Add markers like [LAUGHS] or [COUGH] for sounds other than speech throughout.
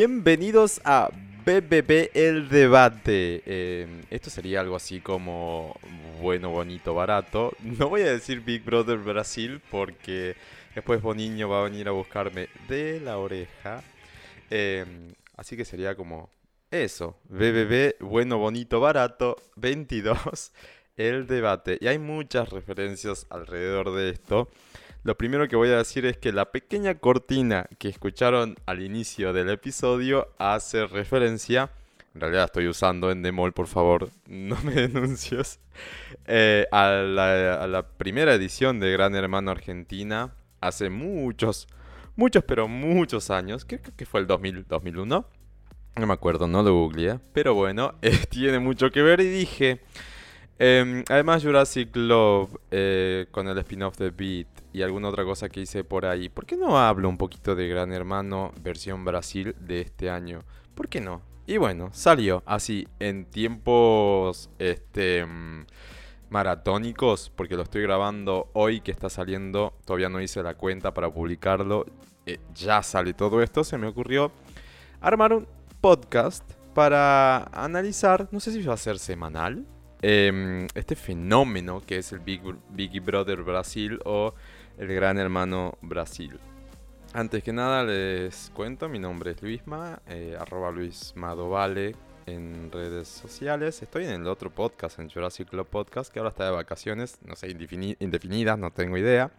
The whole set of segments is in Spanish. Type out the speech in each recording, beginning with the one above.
Bienvenidos a BBB El Debate. Eh, esto sería algo así como bueno, bonito, barato. No voy a decir Big Brother Brasil porque después Boniño va a venir a buscarme de la oreja. Eh, así que sería como eso. BBB bueno, bonito, barato 22. El Debate. Y hay muchas referencias alrededor de esto. Lo primero que voy a decir es que la pequeña cortina que escucharon al inicio del episodio hace referencia, en realidad estoy usando en Demol, por favor, [LAUGHS] no me denuncies, eh, a, la, primera edición de Gran Hermano Argentina hace muchos, muchos, pero muchos años, creo que fue el 2000, 2001, no me acuerdo, no lo googleé, pero bueno, [LAUGHS] eh, tiene mucho que ver y dije... Em, además, Jurassic Love, eh, con el spin-off de Beat y alguna otra cosa que hice por ahí, ¿por qué no hablo un poquito de Gran Hermano versión Brasil de este año? ¿Por qué no? Y bueno, salió así en tiempos este mm, maratónicos, porque lo estoy grabando hoy que está saliendo, todavía no hice la cuenta para publicarlo, eh, ya sale todo esto, se me ocurrió armar un podcast para analizar, no sé si va a ser semanal, Em, este fenómeno que es el Big, Big Brother Brasil o el Gran Hermano Brasil. Antes que nada les cuento, mi nombre es Luisma, eh, arroba Luis Madovale en redes sociales. Estoy en el otro podcast, en Jurassic Club Podcast, que ahora está de vacaciones, no sé, indefinidas, no tengo idea.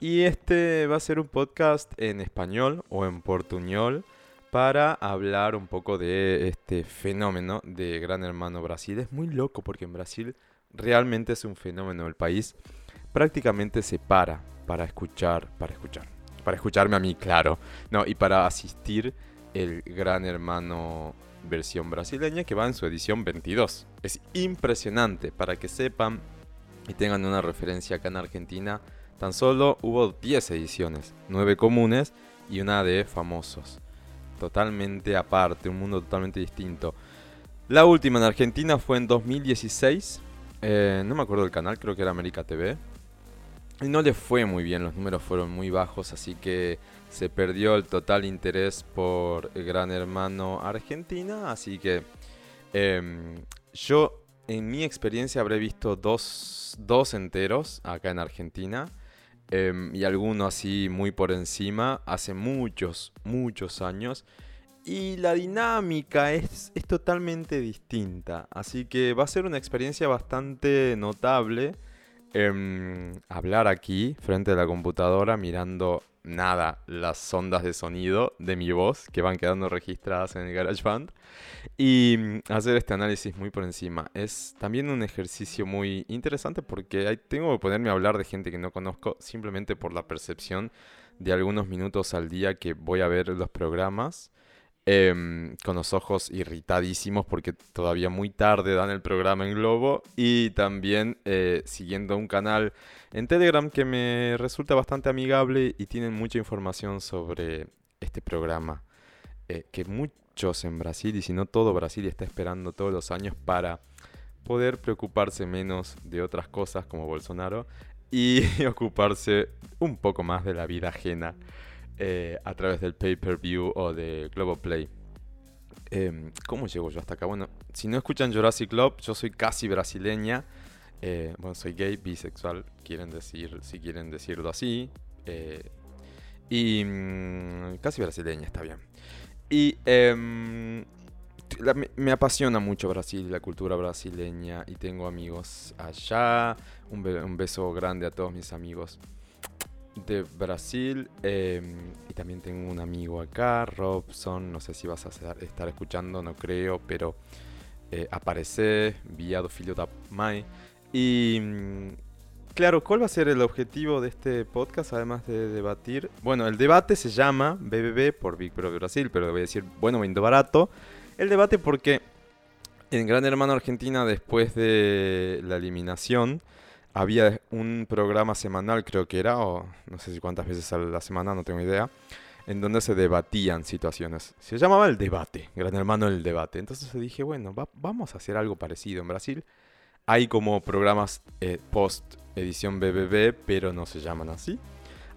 Y este va a ser un podcast en español o en portuñol para hablar un poco de este fenómeno de Gran Hermano Brasil. Es muy loco porque en Brasil realmente es un fenómeno. El país prácticamente se para para escuchar, para escuchar, para escucharme a mí, claro. No, y para asistir el Gran Hermano versión brasileña que va en su edición 22. Es impresionante para que sepan y tengan una referencia acá en Argentina. Tan solo hubo 10 ediciones, 9 comunes y una de famosos totalmente aparte, un mundo totalmente distinto. La última en Argentina fue en 2016. Eh, no me acuerdo del canal, creo que era América TV. Y no le fue muy bien, los números fueron muy bajos, así que se perdió el total interés por el Gran Hermano Argentina. Así que em, yo, en mi experiencia, habré visto dos, dos enteros acá en Argentina. Em, y alguno así muy por encima hace muchos, muchos años. Y la dinámica es, es totalmente distinta. Así que va a ser una experiencia bastante notable. Em, hablar aquí frente a la computadora mirando nada las ondas de sonido de mi voz que van quedando registradas en el GarageBand y mm, hacer este análisis muy por encima. Es también un ejercicio muy interesante porque tengo que ponerme a hablar de gente que no conozco simplemente por la percepción de algunos minutos al día que voy a ver los programas Em, con los ojos irritadísimos porque todavía muy tarde dan el programa en Globo y también eh, siguiendo un canal en Telegram que me resulta bastante amigable y tienen mucha información sobre este programa eh, que muchos en Brasil y si no todo Brasil está esperando todos los años para poder preocuparse menos de otras cosas como Bolsonaro y [LAUGHS] ocuparse un poco más de la vida ajena. Eh, a través del pay-per-view o de Globoplay. Eh, ¿Cómo llego yo hasta acá? Bueno, si no escuchan Jurassic Club, yo soy casi brasileña. Eh, bueno, soy gay, bisexual, quieren decir, si quieren decirlo así. Eh, y mm, casi brasileña, está bien. Y em, me, apasiona mucho Brasil, la cultura brasileña. Y tengo amigos allá. un beso grande a todos mis amigos de Brasil. Em, y también tengo un amigo acá, Robson. No sé si vas a estar escuchando, no creo, pero eh, aparece viado filho da mai. Y mm, claro, ¿cuál va a ser el objetivo de este podcast además de debatir? Bueno, el debate se llama BBB por Big Brother Brasil, pero voy a decir bueno, vendo barato. El debate porque en Gran Hermano Argentina, después de la eliminación, había un programa semanal, creo que era, o no sé si cuántas veces a la semana, no tengo idea, en donde se debatían situaciones. Se llamaba el debate, Gran Hermano el debate. Entonces dije, bueno, vamos a hacer algo parecido. En Brasil hay como programas eh, post edición BBB, pero no se llaman así.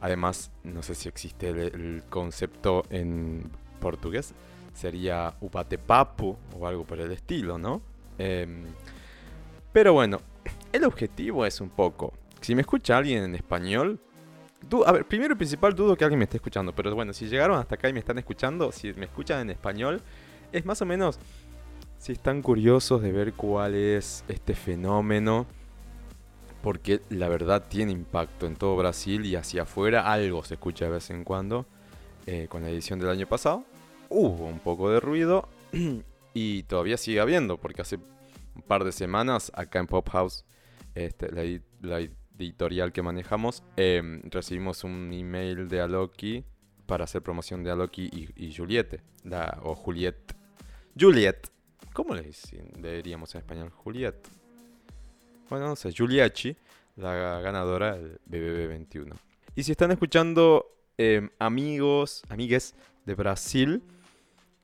Además, no sé si existe el, concepto en portugués. sería Upatepapu o algo por el estilo, ¿no? Em, pero bueno, el objetivo es un poco, si me escucha alguien en español, a ver, primero y principal dudo que alguien me esté escuchando, pero bueno, si llegaron hasta acá y me están escuchando, si me escuchan en español, es más o menos si están curiosos de ver cuál es este fenómeno, porque la verdad tiene impacto en todo Brasil y hacia afuera algo se escucha de vez en cuando. Eh, con la edición del año pasado hubo un poco de ruido [CLEARS THROAT] y todavía sigue habiendo, porque hace un par de semanas acá en Pop House, este, la, editorial que manejamos, em, recibimos un email de Aloki para hacer promoción de Aloki y, Juliette, o Juliette. Juliette. ¿Cómo le, diríamos en español? Juliette. Bueno, no sé, Giuliacci, la ganadora del BBB 21. Y si están escuchando em, amigos, amigues de Brasil,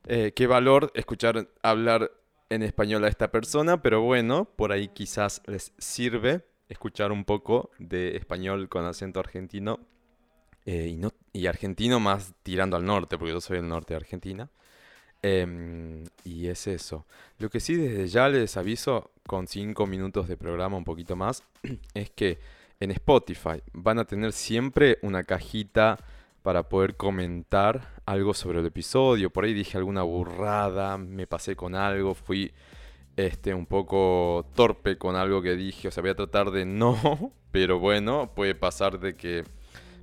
eh, qué valor escuchar hablar en español a esta persona, pero bueno, por ahí quizás les sirve escuchar un poco de español con acento argentino eh, y, no, y argentino más tirando al norte, porque yo soy del norte de Argentina. Em, y es eso. Lo que sí desde ya les aviso con 5 minutos de programa, un poquito más, [CLEARS THROAT] es que en Spotify van a tener siempre una cajita para poder comentar algo sobre el episodio. Por ahí dije alguna burrada, me pasé con algo, fui este, un poco torpe con algo que dije. O sea, voy a tratar de no, [LAUGHS] pero bueno, puede pasar de que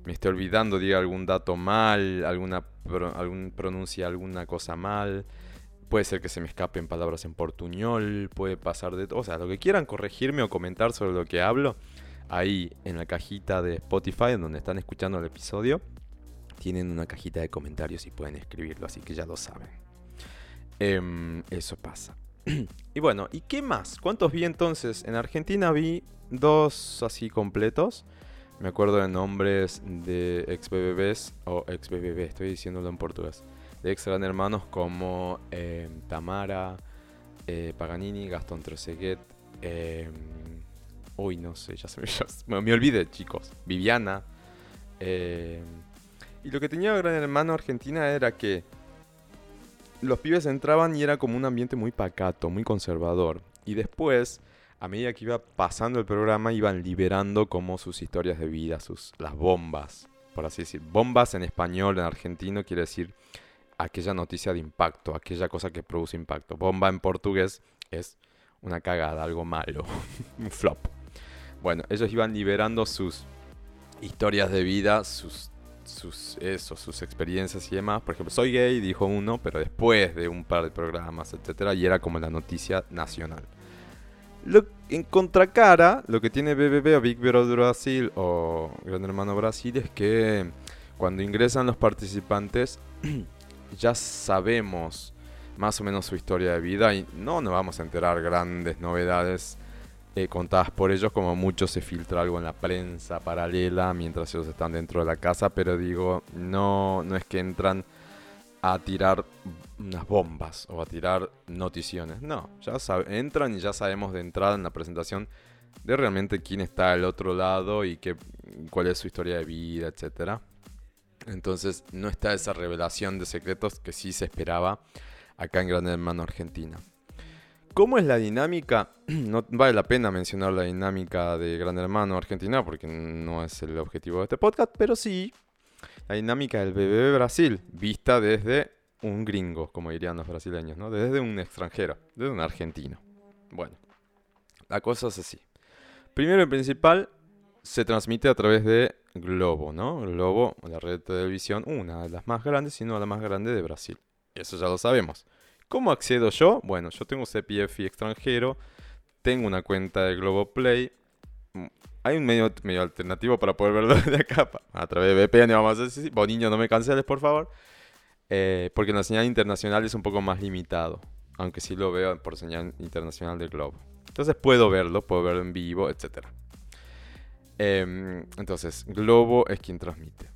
me esté olvidando, diga algún dato mal, alguna algún, pronuncia alguna cosa mal. Puede ser que se me escapen palabras en portuñol, puede pasar de todo. O sea, lo que quieran corregirme o comentar sobre lo que hablo, ahí en la cajita de Spotify, en donde están escuchando el episodio, tienen una cajita de comentarios y pueden escribirlo, así que ya lo saben. Em, eso pasa. [CLEARS THROAT] y bueno, ¿y qué más? ¿Cuántos vi entonces? En Argentina vi dos así completos. Me acuerdo de nombres de ex BBBs, o ex BBB, estoy diciéndolo en portugués, de ex gran hermanos como em, Tamara, eh, Paganini, Gastón Troseguet, em, uy, no sé, ya se me, [LAUGHS] me olvidé, chicos, Viviana. Y lo que tenía Gran Hermano Argentina era que los pibes entraban y era como un ambiente muy pacato, muy conservador. Y después a medida que iba pasando el programa, iban liberando como sus historias de vida, sus, las bombas, por así decir. Bombas en español, en argentino, quiere decir aquella noticia de impacto, aquella cosa que produce impacto. Bomba en portugués es una cagada, algo malo, [LAUGHS] un flop. Bueno, ellos iban liberando sus historias de vida, sus, sus, eso, sus experiencias y demás. Por ejemplo, soy gay, dijo uno, pero después de un par de programas, etcétera, y era como la noticia nacional en contracara, lo que tiene BBB o Big Brother Brasil o Gran Hermano Brasil es que cuando ingresan los participantes [CLEARS THROAT] ya sabemos más o menos su historia de vida y no nos vamos a enterar grandes novedades eh, contadas por ellos como mucho se filtra algo en la prensa paralela mientras ellos están dentro de la casa pero digo no no es que entran a tirar unas bombas o a tirar noticiones. No, ya entran y ya sabemos de entrada en la presentación de realmente quién está al otro lado y qué, cuál es su historia de vida, etc. Entonces no está esa revelación de secretos que sí se esperaba acá en Gran Hermano Argentina. ¿Cómo es la dinámica? [CLEARS THROAT] No vale la pena mencionar la dinámica de Gran Hermano Argentina porque no es el objetivo de este podcast, pero sí la dinámica del BBB Brasil, vista desde un gringo, como dirían los brasileños, ¿no? Desde un extranjero, desde un argentino. Bueno, la cosa es así. Primero y principal, se transmite a través de Globo, ¿no? Globo, la red de televisión, una de las más grandes, sino la más grande de Brasil. Eso ya lo sabemos. ¿Cómo accedo yo? Bueno, yo tengo CPF y extranjero, tengo una cuenta de Globo Play, hay un medio, medio alternativo para poder verlo [LAUGHS] de acá, a través de VPN, vamos a decir, Boniño, no me canceles, por favor. Eh, porque en la señal internacional es un poco más limitado, aunque sí lo veo por señal internacional del globo. Entonces puedo verlo, puedo verlo en vivo, etc. Em, entonces, Globo es quien transmite.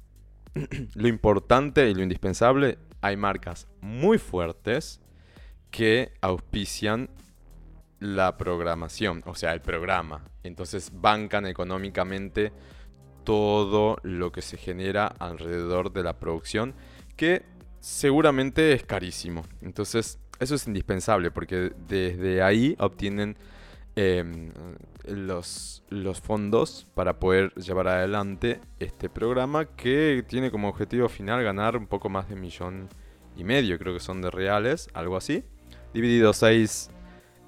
[CLEARS THROAT] lo importante y lo indispensable, hay marcas muy fuertes que auspician la programación, o sea, el programa. Entonces bancan económicamente todo lo que se genera alrededor de la producción, que seguramente es carísimo. Entonces, eso es indispensable porque desde ahí obtienen em, los, los fondos para poder llevar adelante este programa que tiene como objetivo final ganar un poco más de millón y medio, creo que son de reales, algo así. Dividido 6,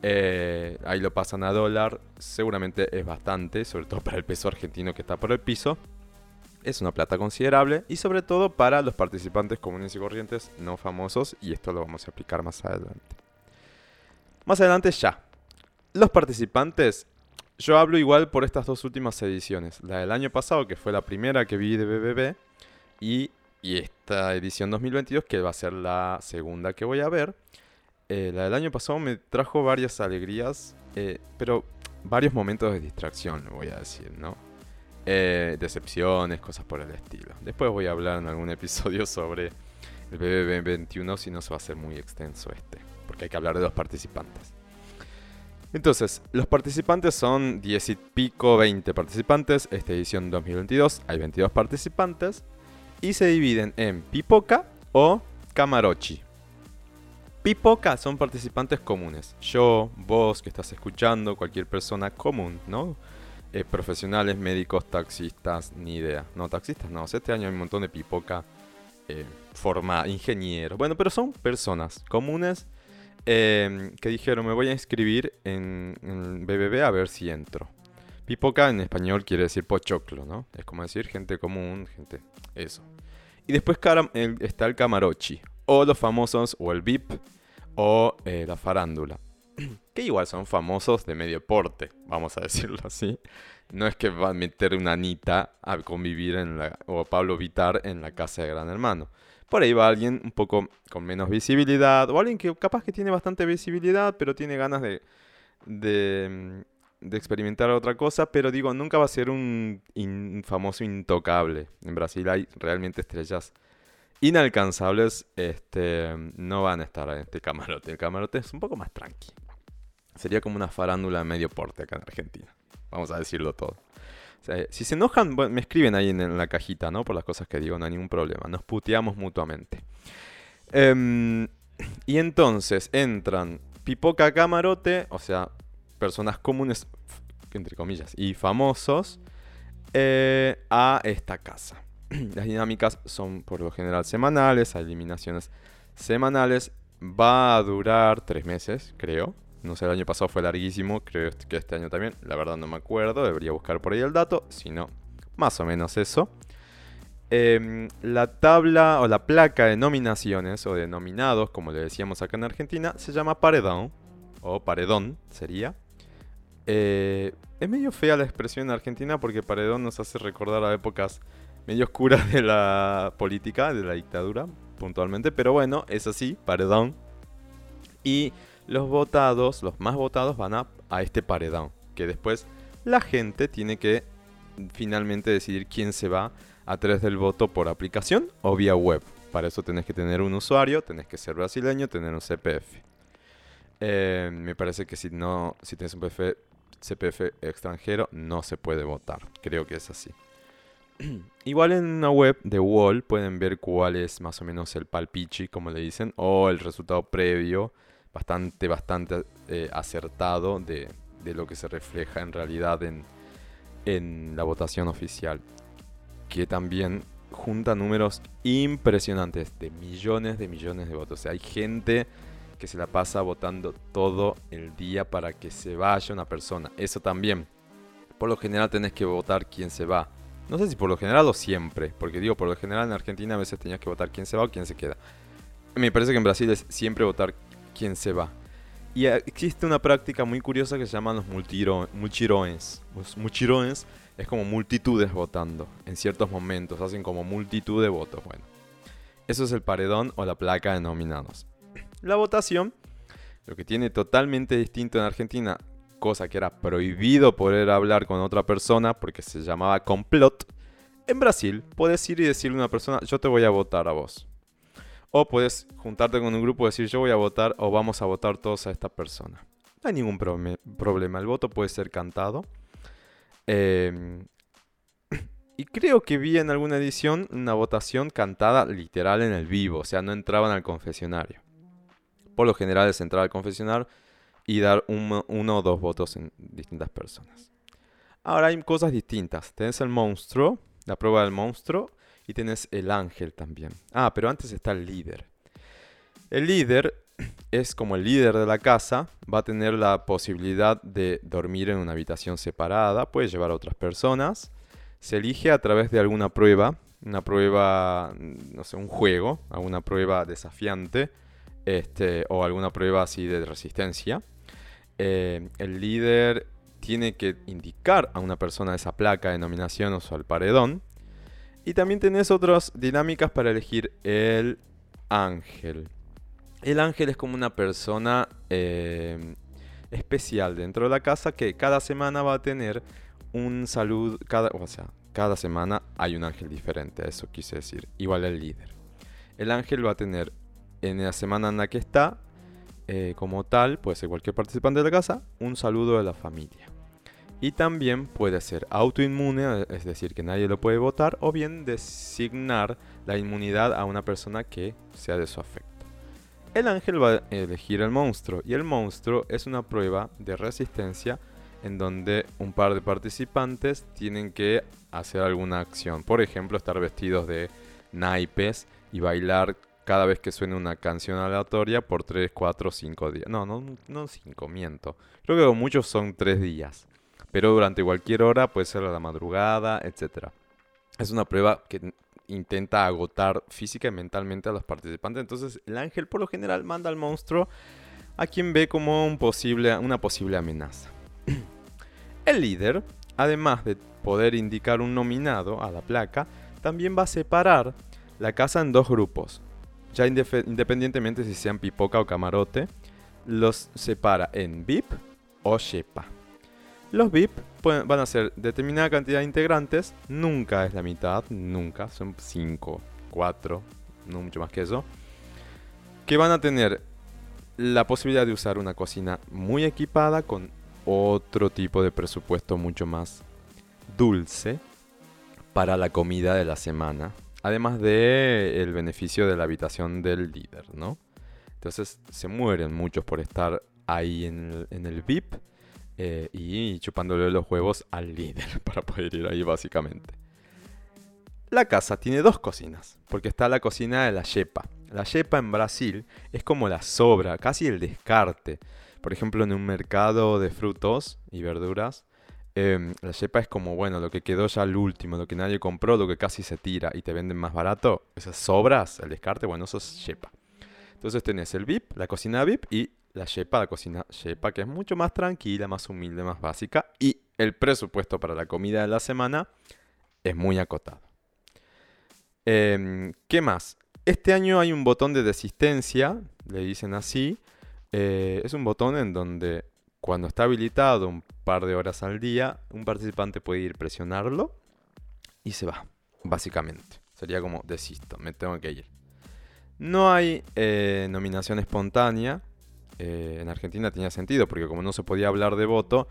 eh, ahí lo pasan a dólar, seguramente es bastante, sobre todo para el peso argentino que está por el piso. Es una plata considerable y sobre todo para los participantes comunes y corrientes no famosos y esto lo vamos a explicar más adelante. Más adelante ya. Los participantes, yo hablo igual por estas dos últimas ediciones. La del año pasado, que fue la primera que vi de BBB, y, y esta edición 2022, que va a ser la segunda que voy a ver. Eh, la del año pasado me trajo varias alegrías, eh, pero varios momentos de distracción, voy a decir, ¿no? Eh, decepciones, cosas por el estilo. Después voy a hablar en algún [LAUGHS] episodio sobre el BBB 21, si no se va a hacer muy extenso este, porque hay que hablar de los participantes. Entonces, los participantes son 10 y pico, 20 participantes. Esta edición 2022 hay 22 participantes. Y se dividen en Pipoca o Camarochi. Pipoca son participantes comunes. Yo, vos que estás escuchando, cualquier persona común, ¿no? Eh, profesionales, médicos, taxistas, ni idea. No, taxistas no. Este año hay un montón de pipoca eh, ingenieros. Bueno, pero son personas comunes em, que dijeron, me voy a inscribir en, en, BBB a ver si entro. Pipoca en español quiere decir pochoclo, ¿no? Es como decir gente común, gente... Eso. Y después está el camarochi. O los famosos, o el VIP, o eh, la farándula [CLEARS THROAT] que igual son famosos de medio porte, vamos a [LAUGHS] decirlo así. No es que va a meter una Anita a convivir en la, o Pablo Vitar en la casa de Gran Hermano. Por ahí va alguien un poco con menos visibilidad, o alguien que capaz que tiene bastante visibilidad, pero tiene ganas de, de, de experimentar otra cosa, pero digo, nunca va a ser un, un famoso intocable. En Brasil hay realmente estrellas inalcanzables, este, no van a estar en este camarote. El camarote es un poco más tranquilo. Sería como una farándula medio porte acá en Argentina. Vamos a decirlo todo. si se enojan, me escriben ahí en, la cajita, ¿no? Por las cosas que digo, no hay ningún problema. Nos puteamos mutuamente. Em, y entonces entran Pipoca Camarote, o sea, personas comunes, entre comillas, y famosos, eh, a esta casa. [CLEARS THROAT] Las dinámicas son por lo general semanales, hay eliminaciones semanales. Va a durar tres meses, creo. No sé, el año pasado fue larguísimo, creo que este año también. La verdad no me acuerdo, debería buscar por ahí el dato. Si no, más o menos eso. Em, la tabla o la placa de nominaciones o de nominados, como le decíamos acá en Argentina, se llama paredón. O paredón sería. Eh, es medio fea la expresión en Argentina porque paredón nos hace recordar a épocas medio oscuras de la política, de la dictadura, puntualmente. Pero bueno, es así, paredón. Y los votados, los más votados van a, a este paredón. Que después la gente tiene que finalmente decidir quién se va a través del voto por aplicación o vía web. Para eso tenés que tener un usuario, tenés que ser brasileño, tener un CPF. Eh, me parece que si no, si tienes un CPF extranjero, no se puede votar. Creo que es así. [CLEARS THROAT] Igual en una web de Wall pueden ver cuál es más o menos el palpichi, como le dicen, o el resultado previo bastante, bastante eh, acertado de, lo que se refleja en realidad en, la votación oficial. Que también junta números impresionantes de millones de millones de votos. O sea, hay gente que se la pasa votando todo el día para que se vaya una persona. Eso también. Por lo general tenés que votar quién se va. No sé si por lo general o siempre. Porque digo, por lo general en Argentina a veces tenías que votar quién se va o quién se queda. Me parece que en Brasil es siempre votar quién se va. Y existe una práctica muy curiosa que se llaman los mulchirones. Los mulchirones es como multitudes votando en ciertos momentos, hacen como multitud de votos. Bueno, eso es el paredón o la placa de nominados. La votación, lo que tiene totalmente distinto en Argentina, cosa que era prohibido poder hablar con otra persona porque se llamaba complot. En Brasil, puedes ir y decirle a una persona, yo te voy a votar a vos. O puedes juntarte con un grupo y decir yo voy a votar o vamos a votar todos a esta persona. No hay ningún problema. El voto puede ser cantado. Em, [CLEARS THROAT] Y creo que vi en alguna edición una votación cantada literal en el vivo, o sea, no entraban al confesionario. Por lo general es entrar al confesionario y dar uno, o dos votos en distintas personas. Ahora hay cosas distintas. Tenés el monstruo, la prueba del monstruo, y tenés el ángel también. Ah, pero antes está el líder. El líder [CLEARS THROAT] es como el líder de la casa, va a tener la posibilidad de dormir en una habitación separada, puede llevar a otras personas. Se elige a través de alguna prueba, una prueba, no sé, un juego, alguna prueba desafiante, este, o alguna prueba así de resistencia. Eh, el líder tiene que indicar a una persona esa placa de nominación o al paredón. Y también tenés otras dinámicas para elegir el ángel. El ángel es como una persona eh, especial dentro de la casa que cada semana va a tener un salud, cada, o sea, cada semana hay un ángel diferente, eso quise decir, igual el líder. El ángel va a tener en la semana en la que está, eh, como tal, puede ser cualquier participante de la casa, un saludo de la familia. Y también puede ser autoinmune, es decir, que nadie lo puede votar, o bien designar la inmunidad a una persona que sea de su afecto. El ángel va a elegir el monstruo y el monstruo es una prueba de resistencia en donde un par de participantes tienen que hacer alguna acción. Por ejemplo, estar vestidos de naipes y bailar cada vez que suene una canción aleatoria por 3, 4, 5 días. No, no, no 5, miento. Creo que muchos son 3 días pero durante cualquier hora, puede ser a la madrugada, etc. Es una prueba que intenta agotar física y mentalmente a los participantes. Entonces el ángel por lo general manda al monstruo a quien ve como un posible, una posible amenaza. [CLEARS THROAT] el líder, además de poder indicar un nominado a la placa, también va a separar la casa en dos grupos. Ya independientemente si sean pipoca o camarote, los separa en VIP o Shepa. Los VIP van a ser determinada cantidad de integrantes, nunca es la mitad, nunca, son 5, 4, no mucho más que eso, que van a tener la posibilidad de usar una cocina muy equipada con otro tipo de presupuesto mucho más dulce para la comida de la semana, además de el beneficio de la habitación del líder, ¿no? Entonces se mueren muchos por estar ahí en el, en el VIP eh, y chupándole los huevos al líder [LAUGHS] para poder ir ahí básicamente. La casa tiene dos cocinas, porque está la cocina de la yepa. La yepa en Brasil es como la sobra, casi el descarte. Por ejemplo, en un mercado de frutos y verduras, em, la yepa es como, bueno, lo que quedó ya al último, lo que nadie compró, lo que casi se tira y te venden más barato. Esas sobras, el descarte, bueno, eso es yepa. Entonces tenés el VIP, la cocina VIP y la Shepa, la cocina Shepa, que es mucho más tranquila, más humilde, más básica. Y el presupuesto para la comida de la semana es muy acotado. Em, ¿Qué más? Este año hay un botón de desistencia, le dicen así. Eh, es un botón en donde cuando está habilitado un par de horas al día, un participante puede ir presionarlo y se va, básicamente. Sería como desisto, me tengo que ir. No hay eh, nominación espontánea, eh, en Argentina tenía sentido, porque como no se podía hablar de voto,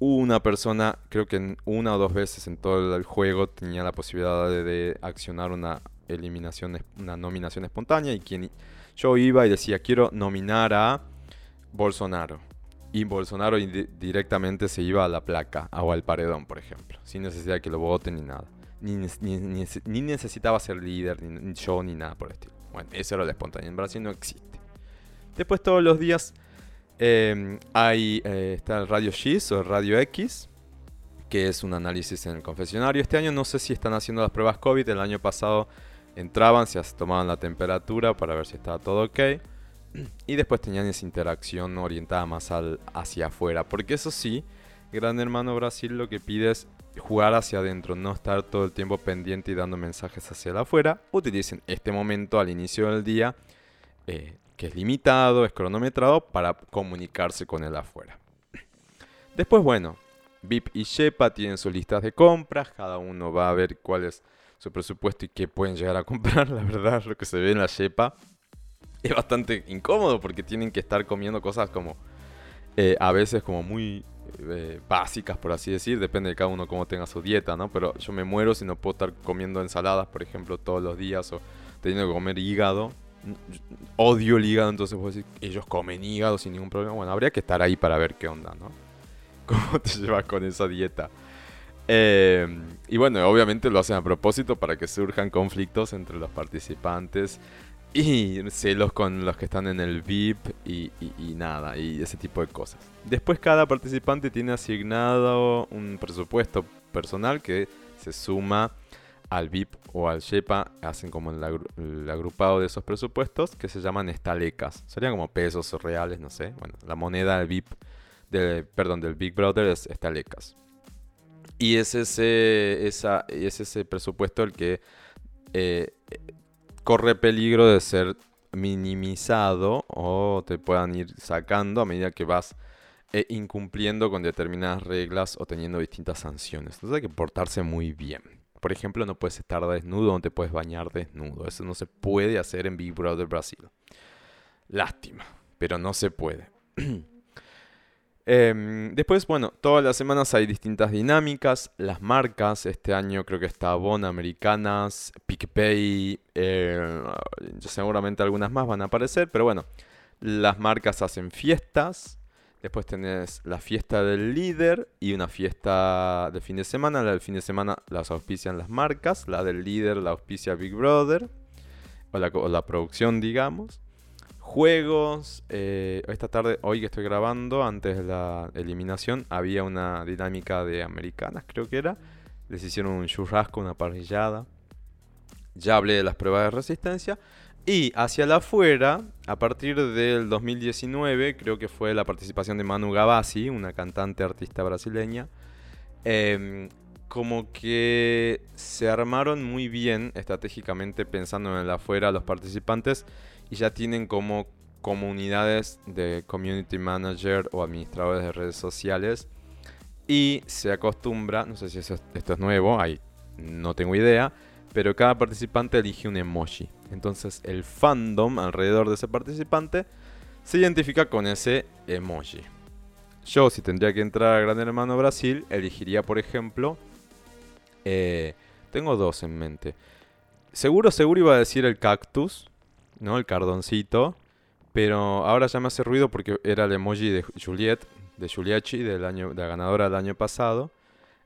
una persona, creo que una o dos veces en todo el juego tenía la posibilidad de, accionar una eliminación, una nominación espontánea y quien yo iba y decía quiero nominar a Bolsonaro y Bolsonaro directamente se iba a la placa o al paredón, por ejemplo, sin necesidad de que lo voten ni nada. Ni, necesitaba ser líder, ni, yo, ni nada por el estilo. Bueno, eso era la espontánea. En Brasil no existe. Después todos los días em, hay, eh, está el radio X o el radio X, que es un análisis en el confesionario. Este año no sé si están haciendo las pruebas COVID, el año pasado entraban, se tomaban la temperatura para ver si estaba todo ok. Y después tenían esa interacción orientada más al, hacia afuera. Porque eso sí, Gran Hermano Brasil lo que pide es jugar hacia adentro, no estar todo el tiempo pendiente y dando mensajes hacia afuera. Utilicen este momento al inicio del día eh, que es limitado, es cronometrado para comunicarse con el afuera. Después, bueno, VIP y Shepa tienen sus listas de compras, cada uno va a ver cuál es su presupuesto y qué pueden llegar a comprar. [LAUGHS] La verdad, lo que se ve en la Shepa es bastante incómodo porque tienen que estar comiendo cosas como eh, a veces como muy eh, básicas, por así decir. Depende de cada uno cómo tenga su dieta, ¿no? Pero yo me muero si no puedo estar comiendo ensaladas, por ejemplo, todos los días o teniendo que comer hígado. Odio el hígado, entonces puedo decir, ellos comen hígado sin ningún problema. Bueno, habría que estar ahí para ver qué onda, ¿no? [LAUGHS] ¿Cómo te llevas con esa dieta? Eh, y bueno, obviamente lo hacen a propósito para que surjan conflictos entre los participantes y celos con los que están en el VIP y, nada, y ese tipo de cosas. Después cada participante tiene asignado un presupuesto personal que se suma al VIP o al Shepa, hacen como el, agrupado de esos presupuestos que se llaman estalecas. Serían como pesos reales, no sé. Bueno, la moneda del VIP, perdón, del Big Brother es estalecas. Y es ese, esa, es ese presupuesto el que eh, corre peligro de ser minimizado o te puedan ir sacando a medida que vas eh, incumpliendo con determinadas reglas o teniendo distintas sanciones. Entonces hay que portarse muy bien. Por ejemplo, no puedes estar desnudo, no te puedes bañar desnudo. Eso no se puede hacer en Big Brother Brasil. Lástima, pero no se puede. [CLEARS THROAT] Em, después, bueno, todas las semanas hay distintas dinámicas. Las marcas, este año creo que está Bon Americanas, PicPay, eh, seguramente algunas más van a aparecer, pero bueno, las marcas hacen fiestas. Después tenés la fiesta del líder y una fiesta de fin de semana. La del fin de semana las auspician las marcas, la del líder la auspicia Big Brother, o la, o la producción, digamos juegos. Eh, esta tarde, hoy que estoy grabando, antes de la eliminación, había una dinámica de americanas, creo que era. Les hicieron un churrasco, una parrillada. Ya hablé de las pruebas de resistencia. Y hacia la afuera, a partir del 2019, creo que fue la participación de Manu Gavassi, una cantante artista brasileña. Em, como que se armaron muy bien estratégicamente pensando en el afuera los participantes y ya tienen como comunidades de community manager o administradores de redes sociales y se acostumbra, no sé si esto es nuevo, ahí no tengo idea, pero cada participante elige un emoji. Entonces el fandom alrededor de ese participante se identifica con ese emoji. Yo, si tendría que entrar a Gran Hermano Brasil, elegiría, por ejemplo, eh, tengo dos en mente. Seguro, seguro iba a decir el cactus, ¿no? El cardoncito. Pero ahora ya me hace ruido porque era el emoji de Juliet, de Juliachi, del año, de la ganadora del año pasado.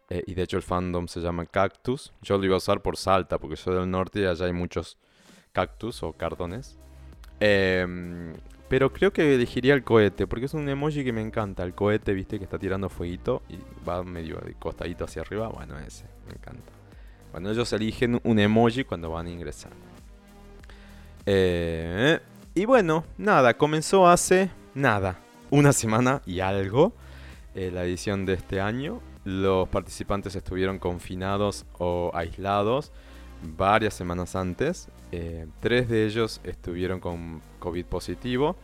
Eh, y de hecho el fandom se llama Cactus. Yo lo iba a usar por Salta, porque soy del norte y allá hay muchos cactus o cardones. Em, pero creo que elegiría el cohete, porque es un emoji que me encanta. El cohete, viste, que está tirando fueguito y va medio de costadito hacia arriba. Bueno, ese, me encanta. Bueno, ellos eligen un emoji cuando van a ingresar. Eh, y bueno, nada, comenzó hace nada, una semana y algo eh, la edición de este año. Los participantes estuvieron confinados o aislados varias semanas antes. Eh, tres de ellos estuvieron con COVID positivo,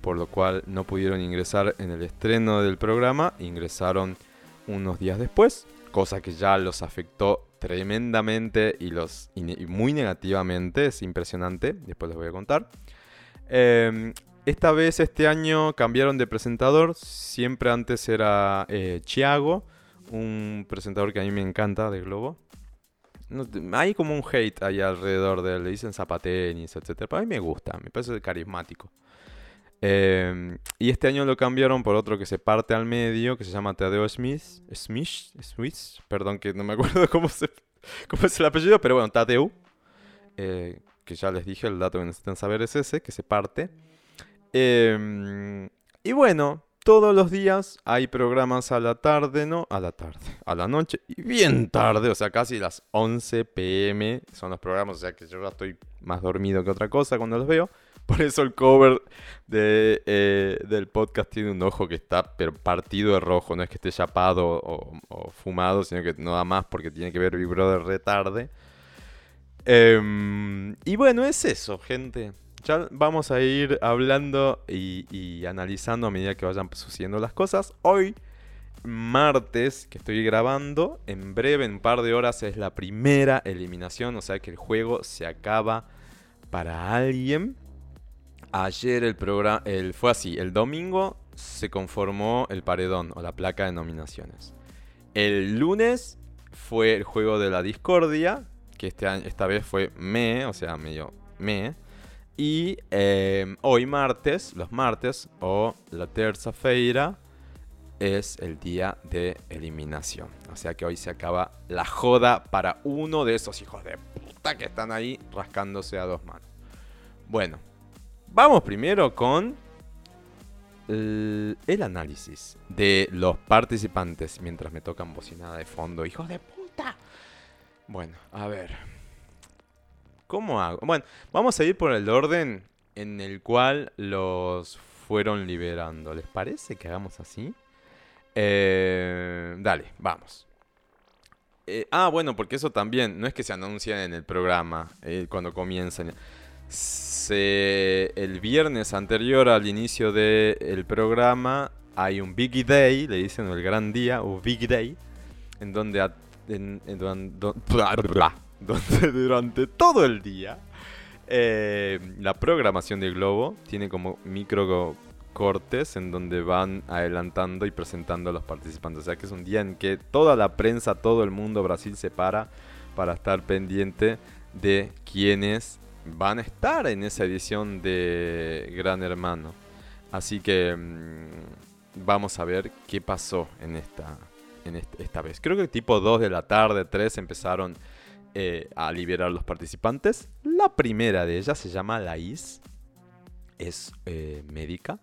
por lo cual no pudieron ingresar en el estreno del programa. Ingresaron unos días después, cosa que ya los afectó tremendamente y, los, muy negativamente. Es impresionante. Después les voy a contar. Em, esta vez, este año, cambiaron de presentador. Siempre antes era eh, Chiago, un presentador que a mí me encanta de Globo. hay como un hate ahí alrededor de él. Le dicen zapatenis, etc. Pero a mí me gusta, me parece carismático. Em, y este año lo cambiaron por otro que se parte al medio, que se llama Tadeo Smith. Smith, Smith, perdón que no me acuerdo [LAUGHS] cómo, se, cómo es el apellido, pero bueno, Tadeu. Eh, que ya les dije, el dato que necesitan saber es ese, que se parte. Em, y bueno, todos los días hay programas a la tarde, ¿no? A la tarde, a la noche y bien tarde, o sea, casi las 11 pm son los programas, o sea que yo ya estoy más dormido que otra cosa cuando los veo. Por eso el cover de, eh, del podcast tiene un ojo que está partido de rojo. No es que esté chapado o, fumado, sino que no da más porque tiene que ver Big Brother retarde. Em, y bueno, es eso, gente. Ya vamos a ir hablando y, y analizando a medida que vayan sucediendo las cosas. Hoy, martes, que estoy grabando, en breve, en un par de horas, es la primera eliminación. O sea que el juego se acaba para alguien. Ayer el programa, el, fue así, el domingo se conformó el paredón o la placa de nominaciones. El lunes fue el juego de la discordia, que este esta vez fue me, o sea, medio me. Y em, hoy martes, los martes, o la terza-feira, es el día de eliminación. O sea que hoy se acaba la joda para uno de esos hijos de puta que están ahí rascándose a dos manos. Bueno, vamos primero con el, análisis de los participantes mientras me tocan bocinada de fondo. ¡Hijos de puta! Bueno, a ver. ¿Cómo hago? Bueno, vamos a ir por el orden en el cual los fueron liberando. ¿Les parece que hagamos así? Eh, dale, vamos. Eh, ah, bueno, porque eso también, no es que se anuncia en el programa eh, cuando comienzan. Se, el viernes anterior al inicio del programa hay un Big Day, le dicen el gran día, o Big Day, en donde, [LAUGHS] durante todo el día la programación de Globo tiene como micro cortes en donde van adelantando y presentando a los participantes. O sea que es un día en que toda la prensa, todo el mundo Brasil se para para estar pendiente de quienes van a estar en esa edición de Gran Hermano. Así que mm, vamos a ver qué pasó en esta, en esta vez. Creo que tipo 2 de la tarde, 3 empezaron eh, a liberar los participantes. La primera de ellas se llama Laís. Es eh, médica.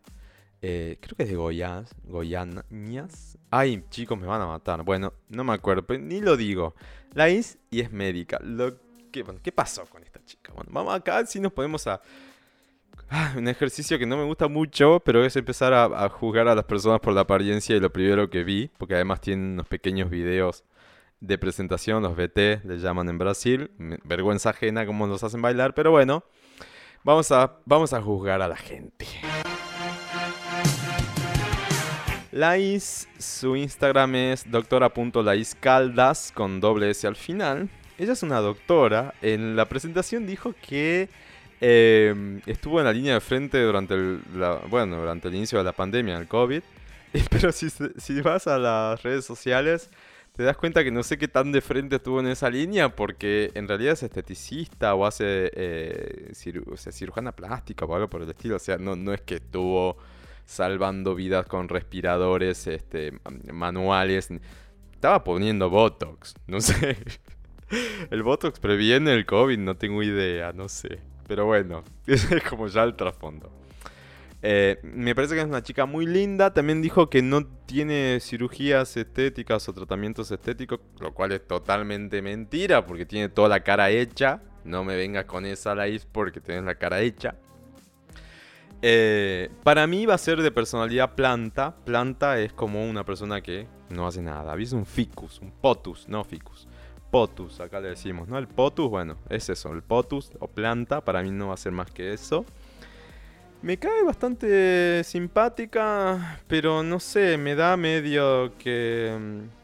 Eh, creo que es de Goyas, Goyañas. Ay, chicos, me van a matar. Bueno, no me acuerdo, ni lo digo. La is y es médica. Lo que, ¿Qué pasó con esta chica? Bueno, vamos acá, si nos podemos a... Ah, un ejercicio que no me gusta mucho, pero es empezar a, juzgar a las personas por la apariencia y lo primero que vi, porque además tienen unos pequeños videos de presentación, los BT le llaman en Brasil, vergüenza ajena como nos hacen bailar, pero bueno, vamos a, vamos a juzgar a la gente. Lais, su Instagram es doctora.laiscaldas con doble S al final. Ella es una doctora. En la presentación dijo que em, estuvo en la línea de frente durante el, bueno, durante el inicio de la pandemia, el COVID. [LAUGHS] Pero si, si vas a las redes sociales, te das cuenta que no sé qué tan de frente estuvo en esa línea, porque en realidad es esteticista o hace eh, cirujana plástica o algo por el estilo. O sea, no, no es que estuvo salvando vidas con respiradores este, manuales. Estaba poniendo Botox, no sé. [LAUGHS] [LAUGHS] El Botox previene el COVID, no tengo idea, no sé. Pero bueno, es [LAUGHS] como ya el trasfondo. Eh, me parece que es una chica muy linda. También dijo que no tiene cirugías estéticas o tratamientos estéticos, lo cual es totalmente mentira porque tiene toda la cara hecha. No me vengas con esa Laís porque tienes la cara hecha. Eh, para mí va a ser de personalidad planta. Planta es como una persona que no hace nada. ¿Viste? Un ficus, un potus, no ficus. Potus, acá le decimos, ¿no? El potus, bueno, es eso. El potus o planta, para mí no va a ser más que eso. Me cae bastante simpática, pero no sé, me da medio que... Mm,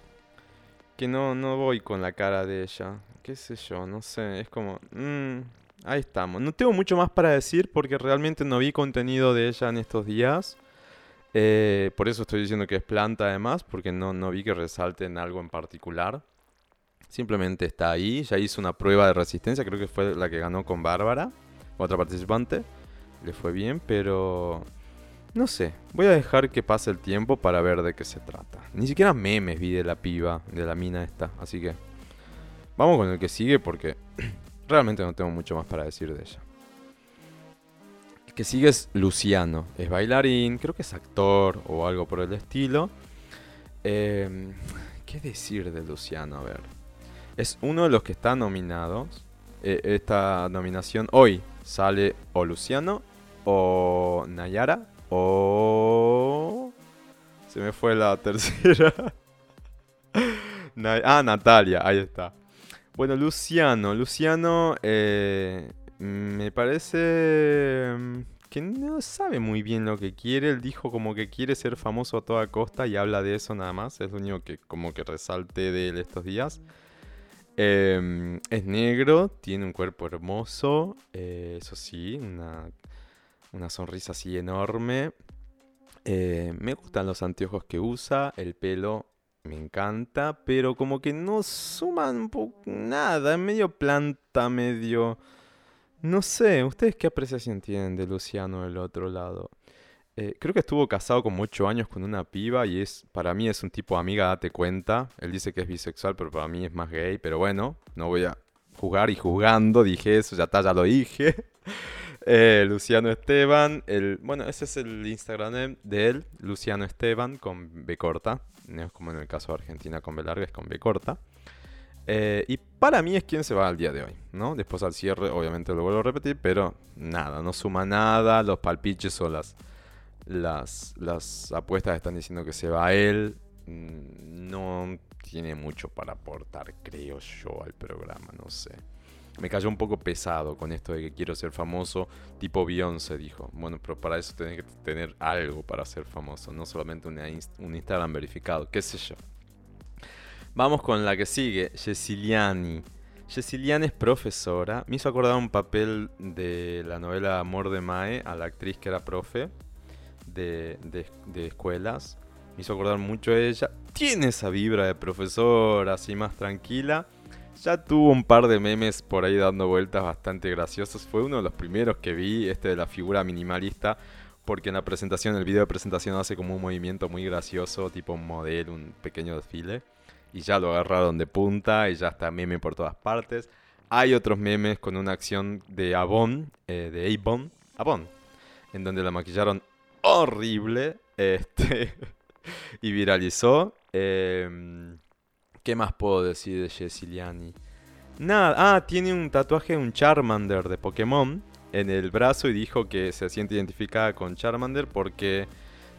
que no, no voy con la cara de ella. ¿Qué sé yo? No sé, es como... Mm, Ahí estamos. No tengo mucho más para decir porque realmente no vi contenido de ella en estos días. Eh, por eso estoy diciendo que es planta además, porque no, no vi que resalte en algo en particular. Simplemente está ahí. Ya hizo una prueba de resistencia, creo que fue la que ganó con Bárbara, otra participante. Le fue bien, pero... No sé, voy a dejar que pase el tiempo para ver de qué se trata. Ni siquiera memes vi de la piba, de la mina esta, así que... Vamos con el que sigue porque [CLEARS THROAT] Realmente no tengo mucho más para decir de ella. El que sigue es Luciano. Es bailarín, creo que es actor o algo por el estilo. Em, ¿Qué decir de Luciano? A ver. Es uno de los que está nominados. E, esta nominación hoy sale o Luciano o Nayara o... Se me fue la [LAUGHS] tercera. ah, Natalia, ahí está. Bueno, Luciano. Luciano eh, me parece mm, que no sabe muy bien lo que quiere. Él dijo como que quiere ser famoso a toda costa y habla de eso nada más. Es lo único que como que resalte de él estos días. Em, es negro, tiene un cuerpo hermoso, eh, eso sí, una, una sonrisa así enorme. Eh, me gustan los anteojos que usa, el pelo me encanta, pero como que no suman nada, es medio planta, medio... No sé, ¿ustedes qué apreciación tienen de Luciano del otro lado? Eh, creo que estuvo casado como 8 años con una piba y es para mí es un tipo amiga, date cuenta. Él dice que es bisexual, pero para mí es más gay. Pero bueno, no voy a jugar y jugando, dije eso, ya está, ya lo dije. [LAUGHS] Eh, Luciano Esteban, el, bueno, ese es el Instagram de él, Luciano Esteban con B corta, no es como en el caso de Argentina con B larga, es con B corta. Eh, y para mí es quien se va al día de hoy, ¿no? Después al cierre, obviamente lo vuelvo a repetir, pero nada, no suma nada, los palpiches o las, las, las apuestas están diciendo que se va a él, mm, no tiene mucho para aportar, creo yo, al programa, no sé me cayó un poco pesado con esto de que quiero ser famoso, tipo Beyoncé dijo. Bueno, pero para eso tenés que tener algo para ser famoso, no solamente un Instagram verificado, qué sé yo. Vamos con la que sigue, Jessiliani. Jessiliani es profesora. Me hizo acordar un papel de la novela Amor de Mae a la actriz que era profe de, de escuelas. Me hizo acordar mucho a ella. Tiene esa vibra de profesora, así más tranquila ya tuvo un par de memes por ahí dando vueltas bastante graciosos. Fue uno de los primeros que vi, este de la figura minimalista, porque en la presentación, el video de presentación hace como un movimiento muy gracioso, tipo un modelo, un pequeño desfile. Y ya lo agarraron de punta y ya está meme por todas partes. Hay otros memes con una acción de Avon, eh, de Avon, Avon, en donde la maquillaron horrible este, [LAUGHS] y viralizó. Eh, ¿Qué más puedo decir de Jessiliani? Nada, ah, tiene un tatuaje, un Charmander de Pokémon en el brazo y dijo que se siente identificada con Charmander porque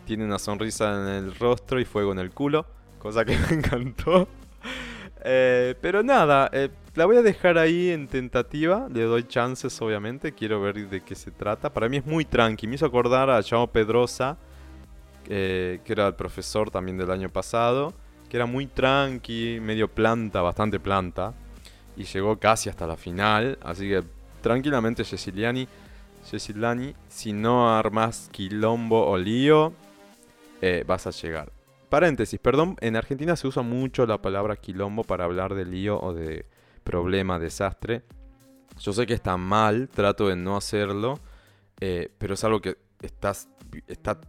tiene una sonrisa en el rostro y fuego en el culo, cosa que [LAUGHS] me encantó. Eh, pero nada, eh, la voy a dejar ahí en tentativa, le doy chances obviamente, quiero ver de qué se trata. Para mí es muy tranqui, me hizo acordar a Chao Pedrosa, eh, que era el profesor también del año pasado que era muy tranqui, medio planta, bastante planta. Y llegó casi hasta la final. Así que tranquilamente Ceciliani, Ceciliani si no armas quilombo o lío, vas a llegar. Paréntesis, perdón, en Argentina se usa mucho la palabra quilombo para hablar de lío o de problema, desastre. Yo sé que está mal, trato de no hacerlo, eh, pero es algo que estás, está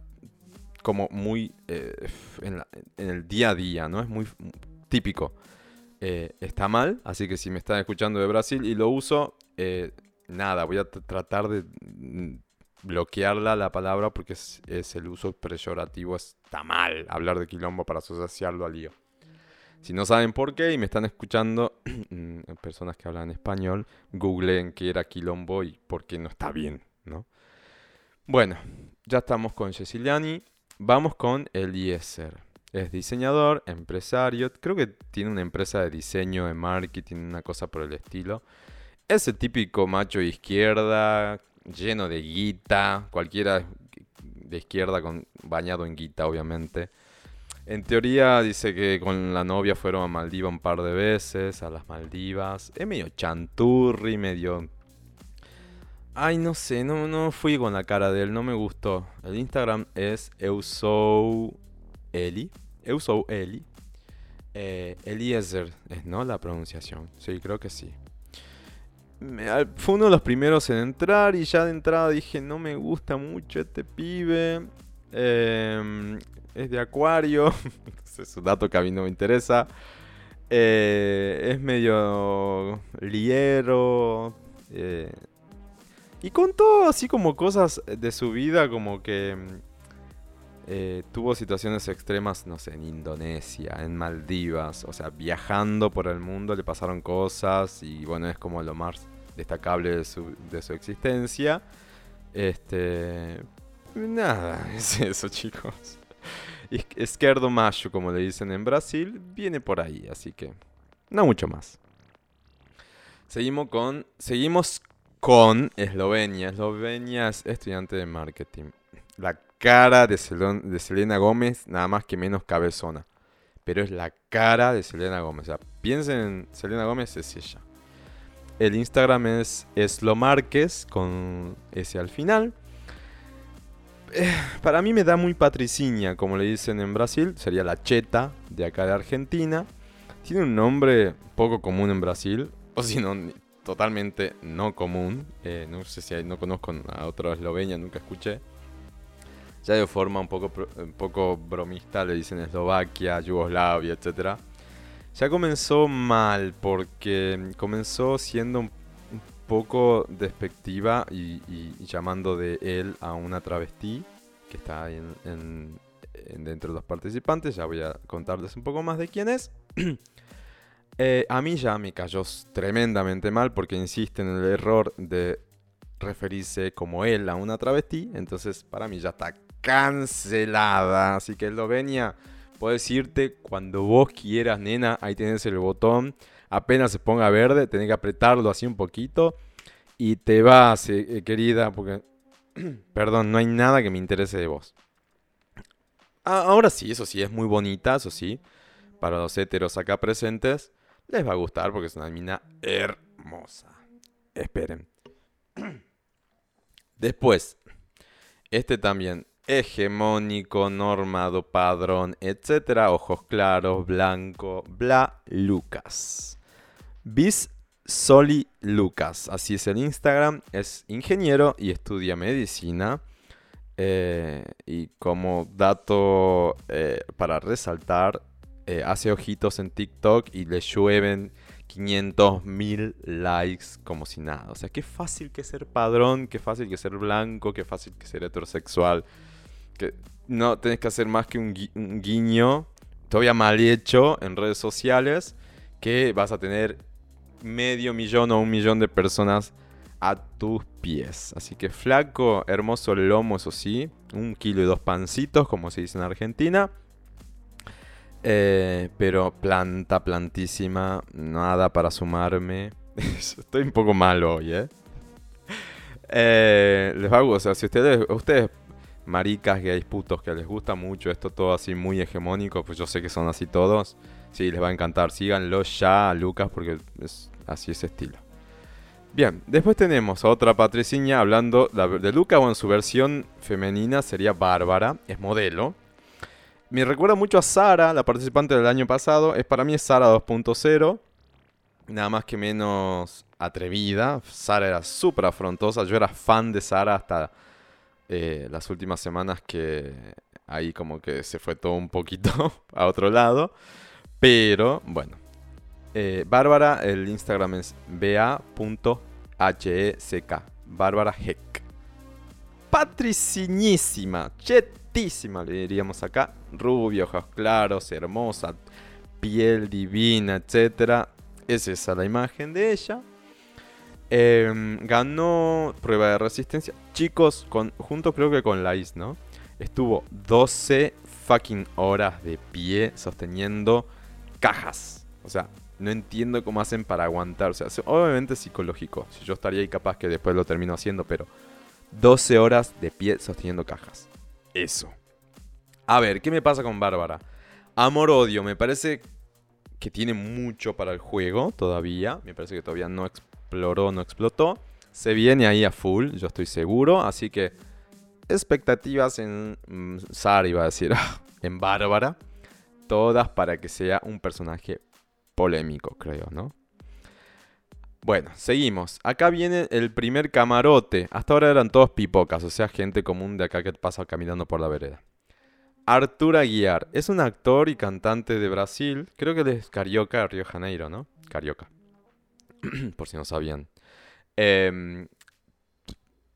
como muy eh, en, el día a día, ¿no? Es muy típico. Eh, está mal, así que si me están escuchando de Brasil y lo uso, nada, voy a tratar de mm, bloquearla la palabra porque es, el uso peyorativo, está mal hablar de quilombo para asociarlo al lío. Si no saben por qué y me están escuchando [CLEARS THROAT] mm, personas que hablan español, googleen qué era quilombo y por qué no está bien, ¿no? Bueno, ya estamos con Ceciliani. Vamos con Eliezer. Es diseñador, empresario, creo que tiene una empresa de diseño, de marketing, una cosa por el estilo. Es el típico macho izquierda, lleno de guita, cualquiera de izquierda bañado en guita, obviamente. En teoría dice que con la novia fueron a Maldivas un par de veces, a las Maldivas. Es medio chanturri, medio Ay, no sé, no, no fui con la cara de él, no me gustó. El Instagram es Eusou Eli. Eusou Eli. Eh, Eliezer, es no la pronunciación. Sí, creo que sí. Fue uno de los primeros en entrar y ya de entrada dije, no me gusta mucho este pibe. Em, es de Acuario. [LAUGHS] es un dato que a mí no me interesa. Eh, es medio liero. Eh, y contó así como cosas de su vida, como que eh, tuvo situaciones extremas, no sé, en Indonesia, en Maldivas, o sea, viajando por el mundo le pasaron cosas y bueno, es como lo más destacable de su, de su existencia. Este... Nada, [LAUGHS] es eso chicos. Esquerdo macho, como le dicen en Brasil, viene por ahí, así que no mucho más. Seguimos con, seguimos con Eslovenia. Eslovenia es estudiante de marketing. La cara de, Selena Gómez, nada más que menos cabezona. Pero es la cara de Selena Gómez. O sea, piensen en Selena Gómez, es ella. El Instagram es Eslomarques con ese al final. eh, para mí me da muy patriciña, como le dicen en Brasil. Sería la cheta de acá de Argentina. Tiene un nombre poco común en Brasil. O si no, totalmente no común. Eh, no sé si no conozco a otra Eslovenia, nunca escuché. Ya de forma un poco, un poco bromista le dicen Eslovaquia, Yugoslavia, etc. Ya comenzó mal porque comenzó siendo un poco despectiva y, llamando de él a una travestí que está ahí en, dentro de los participantes. Ya voy a contarles un poco más de quién es. [CLEARS THROAT] Eh, a mí ya me cayó tremendamente mal porque insiste en el error de referirse como él a una travestí. Entonces para mí ya está cancelada. Así que Eslovenia, puedes irte cuando vos quieras, nena. Ahí tienes el botón apenas se ponga verde, tenés que apretarlo así un poquito y te vas, eh, eh, querida, porque, [CLEARS THROAT] perdón, no hay nada que me interese de vos. Ah, ahora sí, eso sí, es muy bonita, eso sí, para los heteros acá presentes, les va a gustar porque es una mina hermosa. Esperen. [CLEARS THROAT] Después, este también, hegemónico, normado, padrón, etcétera, ojos claros, blanco, bla, Lucas. Bis Soli Lucas, así es el Instagram, es ingeniero y estudia medicina. Eh, y como dato eh, para resaltar, eh, hace ojitos en TikTok y le llueven 500 mil likes como si nada. O sea, qué fácil que ser padrón, qué fácil que ser blanco, qué fácil que ser heterosexual. Que no tenés que hacer más que un, guiño, todavía mal hecho en redes sociales, que vas a tener medio millón o un millón de personas a tus pies. Así que flaco, hermoso lomo, eso sí. Un kilo y dos pancitos, como se dice en Argentina. Eh, pero planta, plantísima. Nada para sumarme. [LAUGHS] Estoy un poco malo hoy, ¿eh? eh les hago, o sea, si ustedes, maricas, gays, putos, que les gusta mucho esto todo así muy hegemónico, pues yo sé que son así todos. Sí, les va a encantar. Síganlo ya, Lucas, porque es así ese estilo. Bien, después tenemos a otra patriciña hablando de Lucas, o en su versión femenina sería Bárbara, es modelo. Me recuerda mucho a Sara, la participante del año pasado. Es para mí es Sara 2.0. Nada más que menos atrevida. Sara era súper afrontosa. Yo era fan de Sara hasta eh, las últimas semanas que ahí como que se fue todo un poquito [LAUGHS] a otro lado. Pero, bueno. Eh, Bárbara, el Instagram es ba.heck. Bárbara Heck. Patriciñísima, chetísima, le diríamos acá. Rubia, ojos claros, hermosa, piel divina, etc. Es esa la imagen de ella. Em, ganó prueba de resistencia. Chicos, con, junto creo que con Lais, ¿no? Estuvo 12 fucking horas de pie sosteniendo cajas. O sea, no entiendo cómo hacen para aguantar. O sea, obviamente es psicológico. Si yo estaría ahí capaz que después lo termino haciendo, pero 12 horas de pie sosteniendo cajas. Eso. A ver, ¿qué me pasa con Bárbara? Amor-odio, me parece que tiene mucho para el juego todavía. Me parece que todavía no exploró, no explotó. Se viene ahí a full, yo estoy seguro. Así que expectativas en mm, Sara, iba a decir, [LAUGHS] en Bárbara todas para que sea un personaje polémico, creo, ¿no? Bueno, seguimos. Acá viene el primer camarote. Hasta ahora eran todos pipocas, o sea, gente común de acá que pasa caminando por la vereda. Arthur Aguiar es un actor y cantante de Brasil. Creo que es Carioca, Río Janeiro, ¿no? Carioca. [CLEARS THROAT] por si no sabían. Em,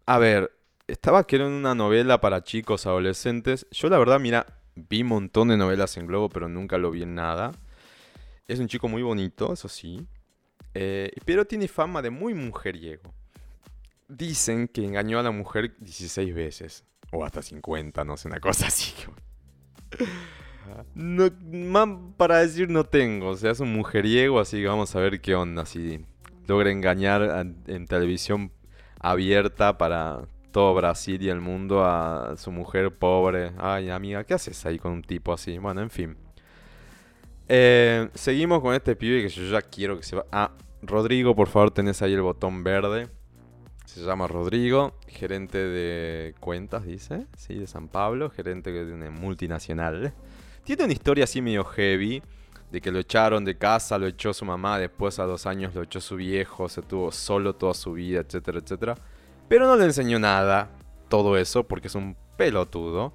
a ver, estaba que era una novela para chicos adolescentes. Yo la verdad, mira, Vi un montón de novelas en Globo, pero nunca lo vi en nada. Es un chico muy bonito, eso sí. Eh, pero tiene fama de muy mujeriego. Dicen que engañó a la mujer 16 veces. O hasta 50, no sé, una cosa [LAUGHS] así. No, más para decir no tengo. O sea, es un mujeriego, así que vamos a ver qué onda. Si logra engañar en televisión abierta para todo Brasil y el mundo a su mujer pobre. Ay, amiga, ¿qué haces ahí con un tipo así? Bueno, en fin. Eh, seguimos con este pibe que yo ya quiero que se va. Ah, Rodrigo, por favor, tenés ahí el botón verde. Se llama Rodrigo, gerente de cuentas, dice, sí, de San Pablo, gerente de una multinacional. Tiene una historia así medio heavy, de que lo echaron de casa, lo echó su mamá, después a dos años lo echó su viejo, se tuvo solo toda su vida, etcétera, etcétera. Pero no le enseñó nada todo eso porque es un pelotudo.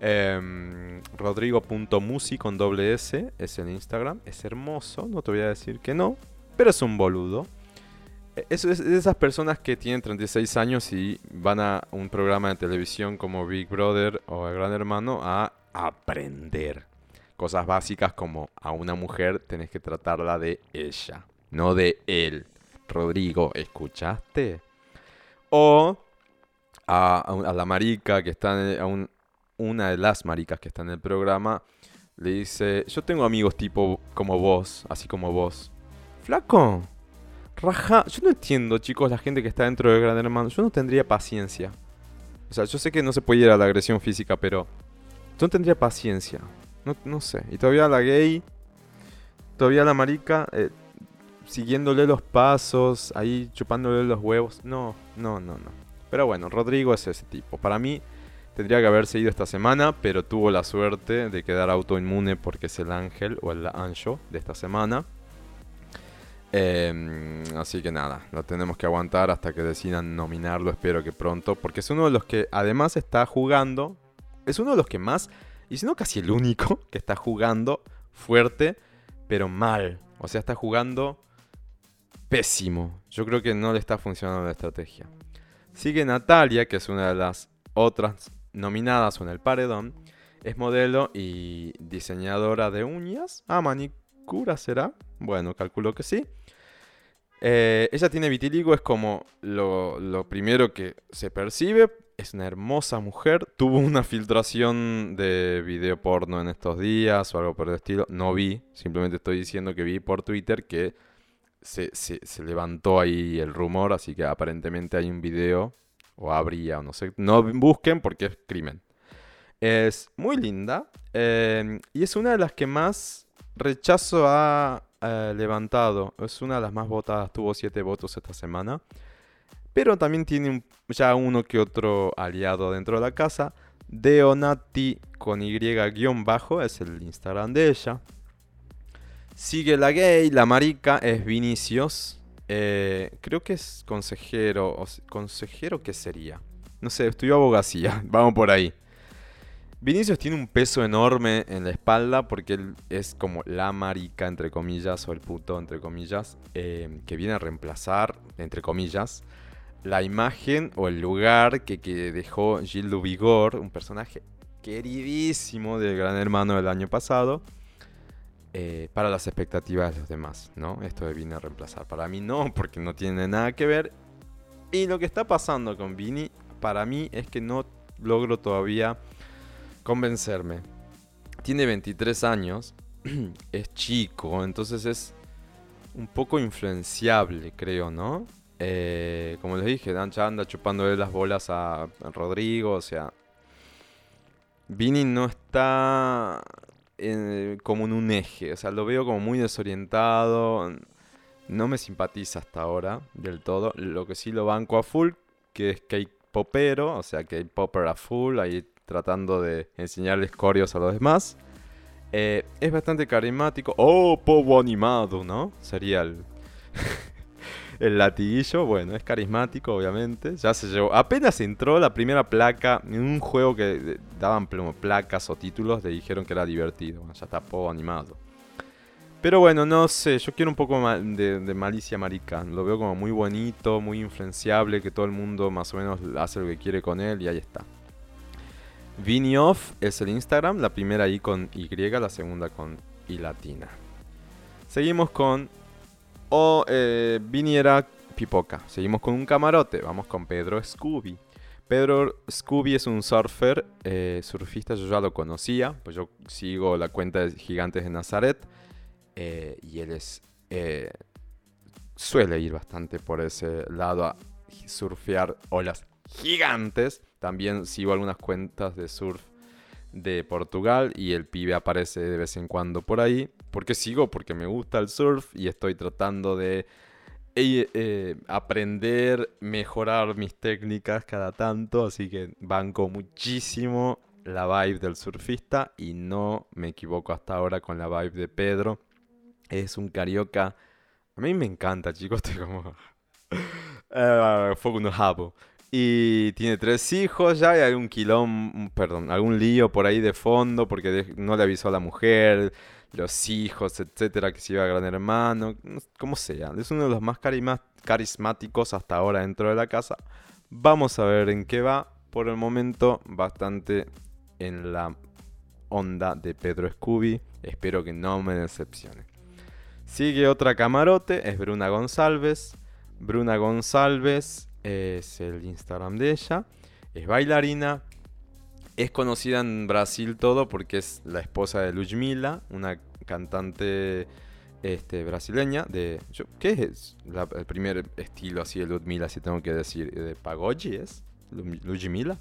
Eh, Rodrigo.musi con doble S es el Instagram. Es hermoso, no te voy a decir que no, pero es un boludo. E, es, es de esas personas que tienen 36 años y van a un programa de televisión como Big Brother o El Gran Hermano a aprender. Cosas básicas como a una mujer tenés que tratarla de ella, no de él. Rodrigo, ¿escuchaste? O a, la marica que está en, a un, una de las maricas que está en el programa le dice, yo tengo amigos tipo como vos, así como vos. Flaco, raja, yo no entiendo chicos la gente que está dentro del Gran Hermano, yo no tendría paciencia. O sea, yo sé que no se puede ir a la agresión física, pero yo no tendría paciencia. No, no sé. Y todavía la gay, todavía la marica, eh, siguiéndole los pasos, ahí chupándole los huevos. No, no, no, no. Pero bueno, Rodrigo es ese tipo. Para mí Tendría que haberse ido esta semana, pero tuvo la suerte de quedar autoinmune porque es el ángel o el ancho de esta semana. Em, así que nada, lo tenemos que aguantar hasta que decidan nominarlo, espero que pronto, porque es uno de los que además está jugando, es uno de los que más, y si no casi el único, [LAUGHS] que está jugando fuerte, pero mal. O sea, está jugando pésimo. Yo creo que no le está funcionando la estrategia. Sigue Natalia, que es una de las otras nominadas en el paredón, es modelo y diseñadora de uñas. Ah, manicura será. Bueno, calculo que sí. Eh, ella tiene vitiligo, es como lo, primero que se percibe. Es una hermosa mujer. Tuvo una filtración de video porno en estos días o algo por el estilo. No vi, simplemente estoy diciendo que vi por Twitter que se, se levantó ahí el rumor, así que aparentemente hay un video o habría, o no sé. No busquen porque es crimen. Es muy linda em, y es una de las que más rechazo ha eh, levantado. Es una de las más votadas, tuvo siete votos esta semana. Pero también tiene ya uno que otro aliado dentro de la casa. Deonati con Y guion bajo es el Instagram de ella. Sigue la gay, la marica es Vinicius. Eh, creo que es consejero. ¿Consejero qué sería? No sé, estudió abogacía. [LAUGHS] Vamos por ahí. Vinicius tiene un peso enorme en la espalda porque él es como la marica, entre comillas, o el puto, entre comillas, eh, que viene a reemplazar, entre comillas, la imagen o el lugar que, que dejó Gilles Vigor, un personaje queridísimo del Gran Hermano del año pasado, eh, para las expectativas de los demás, ¿no? Esto de Vini a reemplazar. Para mí no, porque no tiene nada que ver. Y lo que está pasando con Vini, para mí, es que no logro todavía convencerme. Tiene 23 años, [CLEARS THROAT] es chico, entonces es un poco influenciable, creo, ¿no? Eh, como les dije, Dancha anda chupándole las bolas a Rodrigo, o sea... Vini no está como en un eje. O sea, lo veo como muy desorientado. No me simpatiza hasta ahora del todo. Lo que sí lo banco a full, que es K-popero, o sea, K-popper a full, ahí tratando de enseñarles corios a los demás. Eh, es bastante carismático. Oh, povo animado, ¿no? Sería el... [LAUGHS] El latiguillo, bueno, es carismático, obviamente. Ya se llevó. Apenas entró la primera placa en un juego que daban placas o títulos, le dijeron que era divertido. Ya está poco animado. Pero bueno, no sé, yo quiero un poco de, malicia marica. Lo veo como muy bonito, muy influenciable, que todo el mundo más o menos hace lo que quiere con él y ahí está. Vinioff es el Instagram, la primera ahí con Y, la segunda con I latina. Seguimos con o eh, viniera Pipoca. Seguimos con un camarote. Vamos con Pedro Scooby. Pedro Scooby es un surfer, eh, surfista, yo ya lo conocía, pues yo sigo la cuenta de Gigantes de Nazaret eh, y él es suele ir bastante por ese lado a surfear olas gigantes. También sigo algunas cuentas de surf de Portugal y el pibe aparece de vez en cuando por ahí. ¿Por qué sigo? Porque me gusta el surf y estoy tratando de eh, aprender, mejorar mis técnicas cada tanto, así que banco muchísimo la vibe del surfista y no me equivoco hasta ahora con la vibe de Pedro. Es un carioca. A mí me encanta, chicos, [LAUGHS] estoy como... [LAUGHS] uh, no Y tiene tres hijos ya y algún quilón, perdón, algún lío por ahí de fondo porque no le avisó a la mujer los hijos, etcétera, que se iba a Gran Hermano, como sea. Es uno de los más carismáticos hasta ahora dentro de la casa. Vamos a ver en qué va. Por el momento, bastante en la onda de Pedro Scooby. Espero que no me decepcione. Sigue otra camarote, es Bruna González. Bruna González es el Instagram de ella. Es bailarina, es conocida en Brasil todo porque es la esposa de Ludmila, una cantante este, brasileña de... ¿Qué es el primer estilo así de Ludmila, si tengo que decir? ¿De Pagodi es? ¿Ludmila?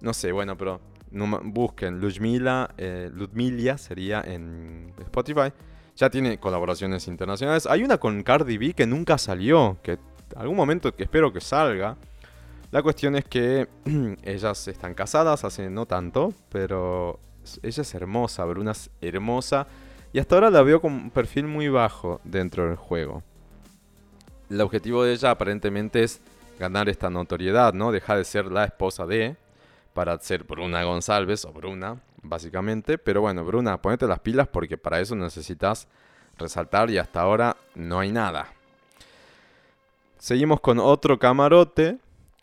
No sé, bueno, pero busquen Ludmila, eh, Ludmilia sería en Spotify. Ya tiene colaboraciones internacionales. Hay una con Cardi B que nunca salió, que algún momento que espero que salga. La cuestión es que [CLEARS THROAT] ellas están casadas hace no tanto, pero ella es hermosa, Bruna es hermosa. Y hasta ahora la veo con un perfil muy bajo dentro del juego. El objetivo de ella aparentemente es ganar esta notoriedad, ¿no? Dejar de ser la esposa de, para ser Bruna González o Bruna, básicamente. Pero bueno, Bruna, ponete las pilas porque para eso necesitas resaltar y hasta ahora no hay nada. Seguimos con otro camarote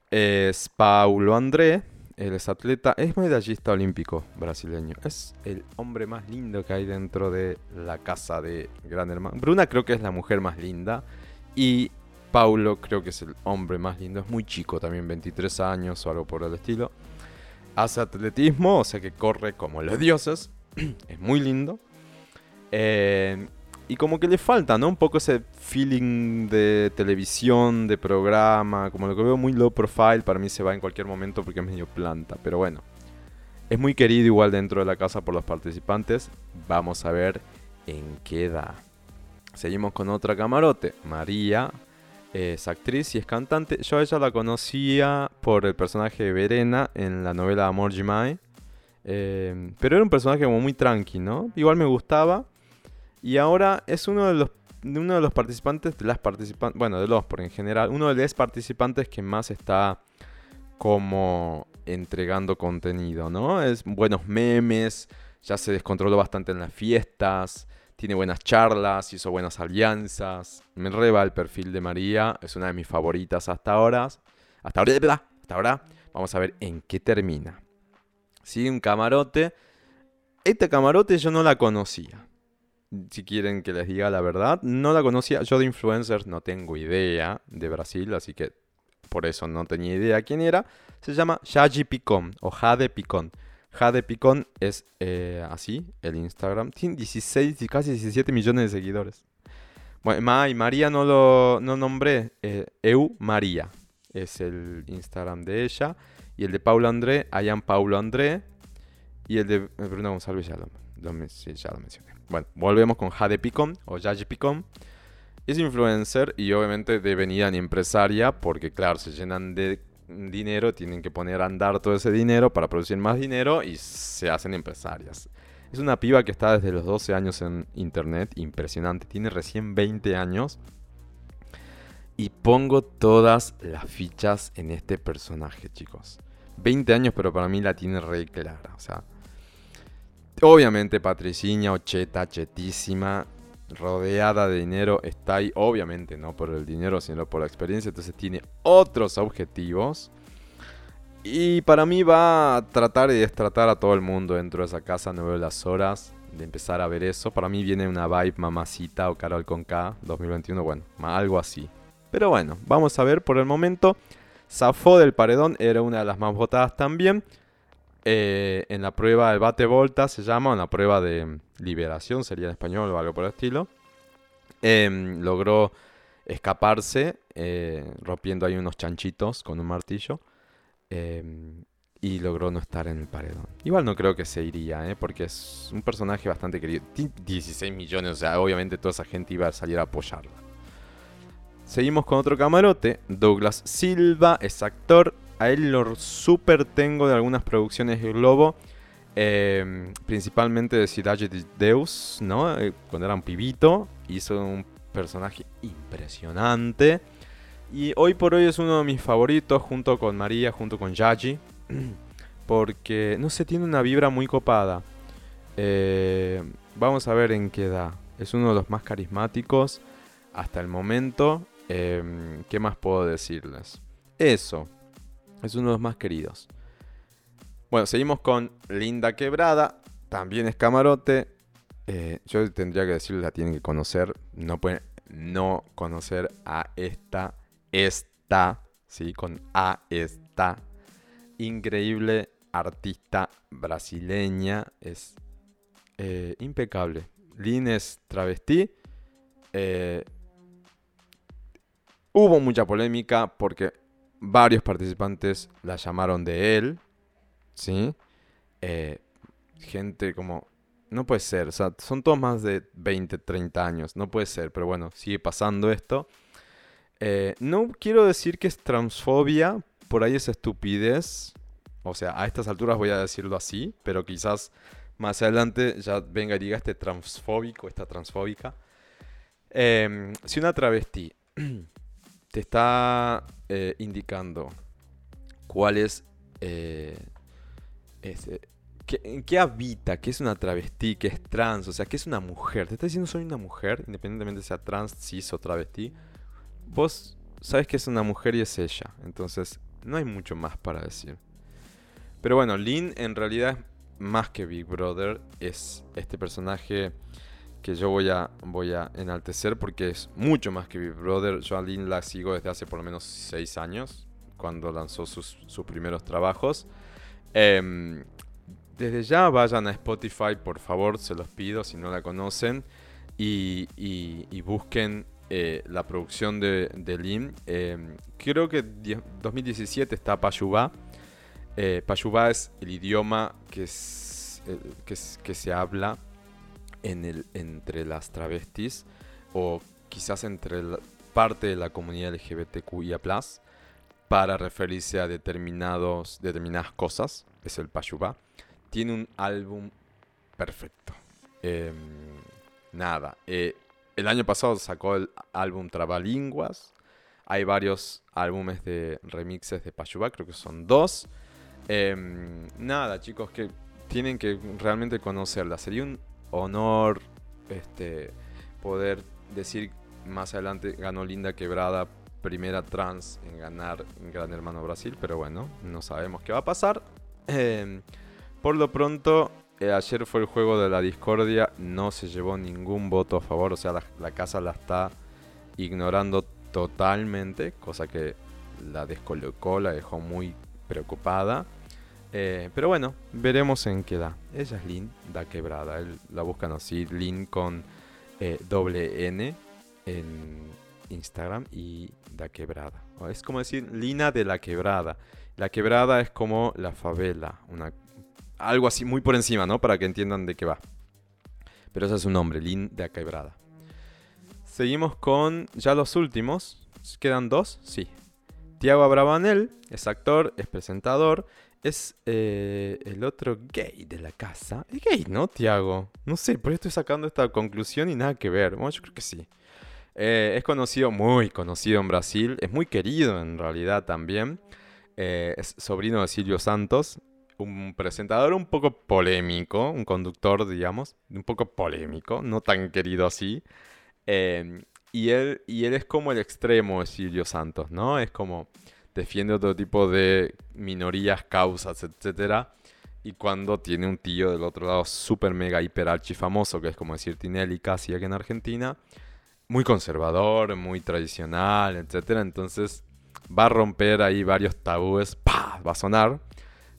es Paulo André, él es atleta, es medallista olímpico brasileño. Es el hombre más lindo que hay dentro de la casa de Gran Hermano. Bruna creo que es la mujer más linda y Paulo creo que es el hombre más lindo. Es muy chico también, 23 años o algo por el estilo. Hace atletismo, o sea que corre como los dioses. [CLEARS THROAT] es muy lindo. Eh, y como que le falta, ¿no? Un poco ese feeling de televisión, de programa, como lo que veo muy low profile, para mí se va en cualquier momento porque es medio planta, pero bueno. Es muy querido igual dentro de la casa por los participantes. Vamos a ver en qué da. Seguimos con otra camarote. María es actriz y es cantante. Yo a ella la conocía por el personaje de Verena en la novela Amor Jimai. Eh, pero era un personaje como muy tranqui, ¿no? Igual me gustaba. Y ahora es uno de los, uno de los participantes, de las participantes, bueno, de los, por en general, uno de los participantes que más está como entregando contenido, ¿no? Es buenos memes, ya se descontroló bastante en las fiestas, tiene buenas charlas, hizo buenas alianzas. Me reba el perfil de María, es una de mis favoritas hasta ahora. Hasta ahora, hasta ahora. Vamos a ver en qué termina. Sigue un camarote. Este camarote yo no la conocía si quieren que les diga la verdad. No la conocía, yo de influencers no tengo idea de Brasil, así que por eso no tenía idea quién era. Se llama Jade Picón o Jade Picón. Jade Picón es eh, así, el Instagram. Tiene 16 y casi 17 millones de seguidores. Bueno, Ma y María no lo no nombré. Eh, Eu María es el Instagram de ella. Y el de Paulo André, Ayan Paulo André. Y el de Bruno González ya lo, ya lo mencioné. Bueno, volvemos con Jade Picón o Jade Picón. Es influencer y obviamente de venida ni empresaria porque claro, se llenan de dinero, tienen que poner a andar todo ese dinero para producir más dinero y se hacen empresarias. Es una piba que está desde los 12 años en internet, impresionante, tiene recién 20 años. Y pongo todas las fichas en este personaje, chicos. 20 años, pero para mí la tiene re clara. O sea, Obviamente Patriciña, ocheta, chetísima, rodeada de dinero, está ahí, obviamente no por el dinero, sino por la experiencia, entonces tiene otros objetivos. Y para mí va a tratar y destratar a todo el mundo dentro de esa casa, no veo las horas de empezar a ver eso. Para mí viene una vibe mamacita o Carol con K 2021, bueno, algo así. Pero bueno, vamos a ver por el momento. Zafó del paredón, era una de las más votadas también. Eh, en la prueba del bate volta se llama, en la prueba de liberación sería en español o algo por el estilo. Em, logró escaparse eh, rompiendo ahí unos chanchitos con un martillo. Em, y logró no estar en el paredón. Igual no creo que se iría, ¿eh? porque es un personaje bastante querido. 16 millones, o sea, obviamente toda esa gente iba a salir a apoyarla. seguimos con otro camarote. Douglas Silva es actor. A él lo super tengo de algunas producciones de Globo. Em, principalmente de Cidade de Deus, ¿no? Eh, cuando era un pibito. Hizo un personaje impresionante. Y hoy por hoy es uno de mis favoritos, junto con María, junto con Yaji. [CLEARS THROAT] Porque, no sé, tiene una vibra muy copada. Eh, vamos a ver en qué da. Es uno de los más carismáticos hasta el momento. Em, ¿Qué más puedo decirles? Eso. Es uno de los más queridos. Bueno, seguimos con Linda Quebrada. También es camarote. Eh, yo tendría que decirles, la tienen que conocer. No pueden no conocer a esta, esta, ¿sí? Con A, esta increíble artista brasileña. Es eh, impecable. Lin es travesti. Eh, hubo mucha polémica porque varios participantes la llamaron de él. ¿Sí? Eh, gente como... No puede ser, son todos más de 20, 30 años, no puede ser, pero bueno, sigue pasando esto. no quiero decir que es transfobia, por ahí es estupidez. O sea, a estas alturas voy a decirlo así, pero quizás más adelante ya venga y diga este transfóbico, esta transfóbica. Em, si una travesti [CLEARS THROAT] te está eh, indicando cuál es, eh, en qué habita, qué es una travesti, qué es trans, o sea, qué es una mujer, te está diciendo soy una mujer, independientemente sea trans, cis o travesti, vos sabes que es una mujer y es ella, entonces no hay mucho más para decir. Pero bueno, Lynn en realidad más que Big Brother, es este personaje que yo voy a, voy a enaltecer porque es mucho más que Big Brother. Yo a Lynn la sigo desde hace por lo menos 6 años, cuando lanzó sus, primeros trabajos. Em, desde ya vayan a Spotify, por favor, se los pido si no la conocen. Y, busquen eh, la producción de, de Lin. Em, creo que 2017 está Payuba eh, es el idioma que, es, eh, que, se habla en el, entre las travestis o quizás entre parte de la comunidad LGBTQIA+, para referirse a determinados, determinadas cosas, es el Payubá. Tiene un álbum perfecto. Em, nada, eh, el año pasado sacó el álbum Trabalinguas. Hay varios álbumes de remixes de Payubá, creo que son dos. Em, nada, chicos, que tienen que realmente conocerla. Sería un honor este, poder decir más adelante ganó Linda Quebrada, primera trans en ganar en Gran Hermano Brasil, pero bueno, no sabemos qué va a pasar. Em, por lo pronto, eh, ayer fue el juego de la discordia, no se llevó ningún voto a favor, o sea, la, la casa la está ignorando totalmente, cosa que la descolocó, la dejó muy preocupada. Eh, pero bueno, veremos en qué da. Ella es Lin, da quebrada. Él, la buscan así, Lin con eh, doble N en Instagram y da quebrada. Es como decir Lina de la quebrada. La quebrada es como la favela, una, algo así muy por encima, ¿no? Para que entiendan de qué va. Pero ese es su nombre, Lin de quebrada. Seguimos con ya los últimos. ¿Quedan dos? Sí. Tiago Abravanel es actor, es presentador es eh, el otro gay de la casa. Es gay, ¿no, Tiago? No sé, por eso estoy sacando esta conclusión y nada que ver. Bueno, yo creo que sí. Eh, es conocido, muy conocido en Brasil. Es muy querido en realidad también. Eh, es sobrino de Silvio Santos. Un presentador un poco polémico. Un conductor, digamos. Un poco polémico. No tan querido así. y, él, y él es como el extremo de Silvio Santos, ¿no? Es como defiende otro tipo de minorías, causas, etc. Y cuando tiene un tío del otro lado súper mega hiper archi famoso, que es como decir Tinelli casi aquí en Argentina, muy conservador, muy tradicional, etc. Entonces va a romper ahí varios tabúes, ¡pah! va a sonar,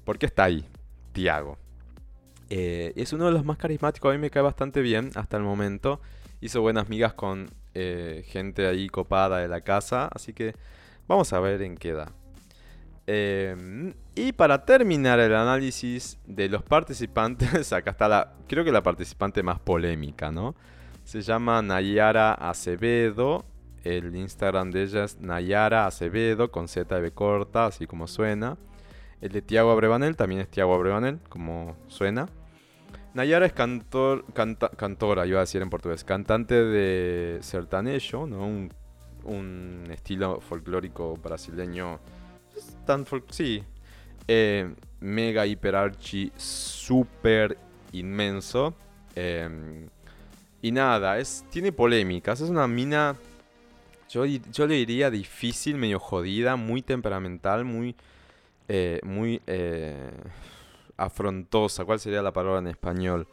porque está ahí, Tiago. Eh, es uno de los más carismáticos, a mí me cae bastante bien hasta el momento. Hizo buenas migas con eh, gente ahí copada de la casa, así que Vamos a ver en qué da. Em, y para terminar el análisis de los participantes, [LAUGHS] acá está la, creo que la participante más polémica, ¿no? Se llama Nayara Acevedo. El Instagram de ella es Nayara Acevedo con Z de corta, así como suena. El de Tiago Abrevanel también es Tiago Abrevanel, como suena. Nayara es cantor, cantora, iba a decir en portugués, cantante de sertanejo, ¿no? Estilo folclórico brasileño. Tan sí. Eh, mega, hiper, archi, super inmenso. Em, y nada, es, tiene polémicas. Es una mina, yo, yo le diría difícil, medio jodida, muy temperamental, muy, eh, muy eh, afrontosa. ¿Cuál sería la palabra en español?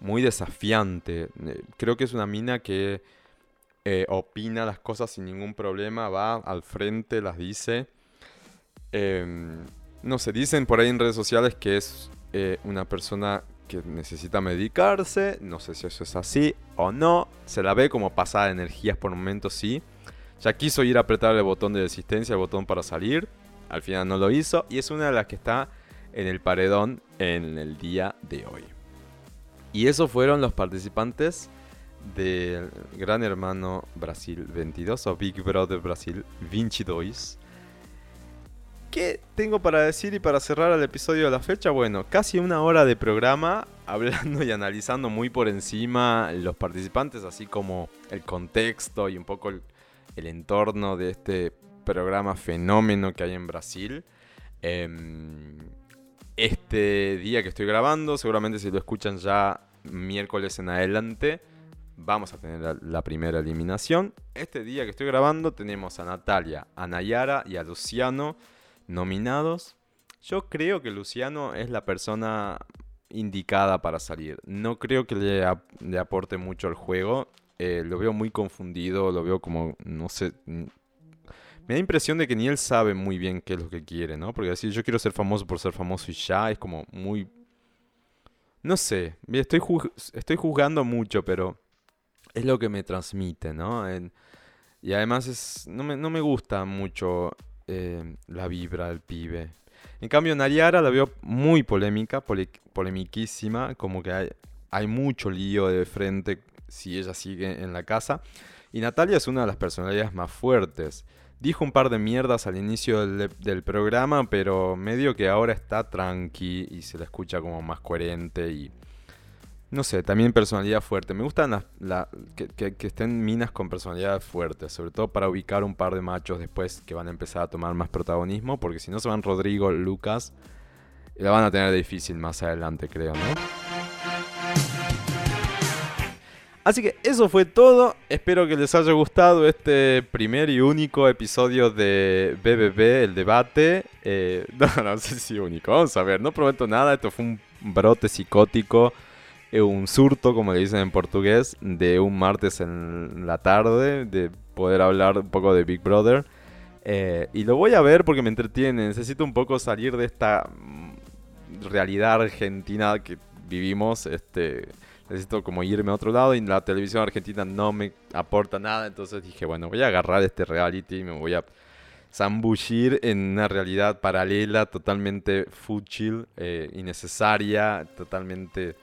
Muy desafiante. Eh, creo que es una mina que opina las cosas sin ningún problema, va al frente, las dice. Em, no sé, dicen por ahí en redes sociales que es una persona que necesita medicarse, no sé si eso es así o no, se la ve como pasada de energías por momentos, sí. Ya quiso ir a apretar el botón de resistencia, el botón para salir, al final no lo hizo y es una de las que está en el paredón en el día de hoy. Y esos fueron los participantes del Gran Hermano Brasil 22 o Big Brother Brasil 22 ¿Qué tengo para decir y para cerrar el episodio de la fecha? Bueno, casi una hora de programa [LAUGHS] hablando y analizando muy por encima los participantes, así como el contexto y un poco el, entorno de este programa fenómeno que hay en Brasil. Em, este día que estoy grabando, seguramente si lo escuchan ya miércoles en adelante, vamos a tener la, primera eliminación. Este día que estoy grabando tenemos a Natalia, a Nayara y a Luciano nominados. Yo creo que Luciano es la persona indicada para salir. No creo que le, aporte mucho al juego. Eh, lo veo muy confundido, lo veo como, no sé... Me da impresión de que ni él sabe muy bien qué es lo que quiere, ¿no? Porque decir yo quiero ser famoso por ser famoso y ya es como muy... No sé, estoy, estoy juzgando mucho, pero es lo que me transmite, ¿no? y además es, no, me, no me gusta mucho eh, la vibra del pibe. En cambio, Nayara la veo muy polémica, polemiquísima, como que hay, hay mucho lío de frente si ella sigue en la casa. Y Natalia es una de las personalidades más fuertes. Dijo un par de mierdas al inicio del, del, programa, pero medio que ahora está tranqui y se la escucha como más coherente y no sé, también personalidad fuerte. Me gustan las, que, estén minas con personalidad fuerte, sobre todo para ubicar un par de machos después que van a empezar a tomar más protagonismo, porque si no se van Rodrigo, Lucas, la van a tener difícil más adelante, creo, ¿no? Así que eso fue todo. Espero que les haya gustado este primer y único episodio de BBB, el debate. Eh, [LAUGHS] no, no sé si único. Vamos a ver, no prometo nada. Esto fue un brote psicótico un surto, como le dicen en portugués, de un martes en la tarde, de poder hablar un poco de Big Brother. Eh, y lo voy a ver porque me entretiene. Necesito un poco salir de esta mm, realidad argentina que vivimos. Este, necesito como irme a otro lado y la televisión argentina no me aporta nada. Entonces dije, bueno, voy a agarrar este reality y me voy a zambullir en una realidad paralela, totalmente fútil, eh, innecesaria, totalmente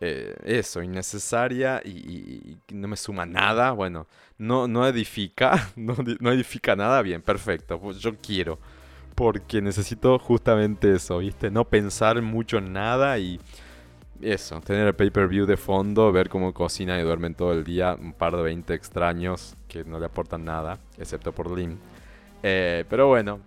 eh, eso, innecesaria y, no me suma nada, bueno, no, no edifica, [LAUGHS] no, edifica nada, bien, perfecto, pues yo quiero, porque necesito justamente eso, ¿viste? No pensar mucho en nada y eso, tener el pay-per-view de fondo, ver cómo cocina y duermen todo el día, un par de 20 extraños que no le aportan nada, excepto por Lynn. Eh, pero bueno,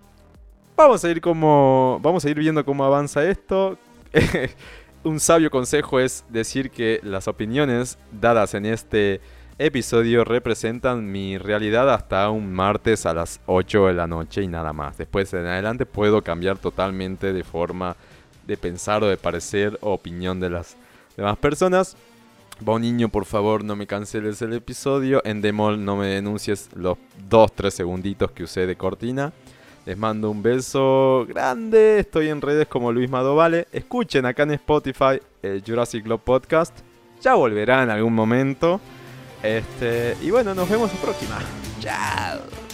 vamos a ir como, vamos a ir viendo cómo avanza esto. [LAUGHS] un sabio consejo es decir que las opiniones dadas en este episodio representan mi realidad hasta un martes a las 8 de la noche y nada más. Después en adelante puedo cambiar totalmente de forma de pensar o de parecer o opinión de las demás personas. niño, por favor, no me canceles el episodio. En Demol, no me denuncies los 2-3 segunditos que usé de cortina. Les mando un beso grande. Estoy en redes como Luis Madovale. Escuchen acá en Spotify el Jurassic Club Podcast. Ya volverá en algún momento. Este, y bueno, nos vemos la próxima. Chao.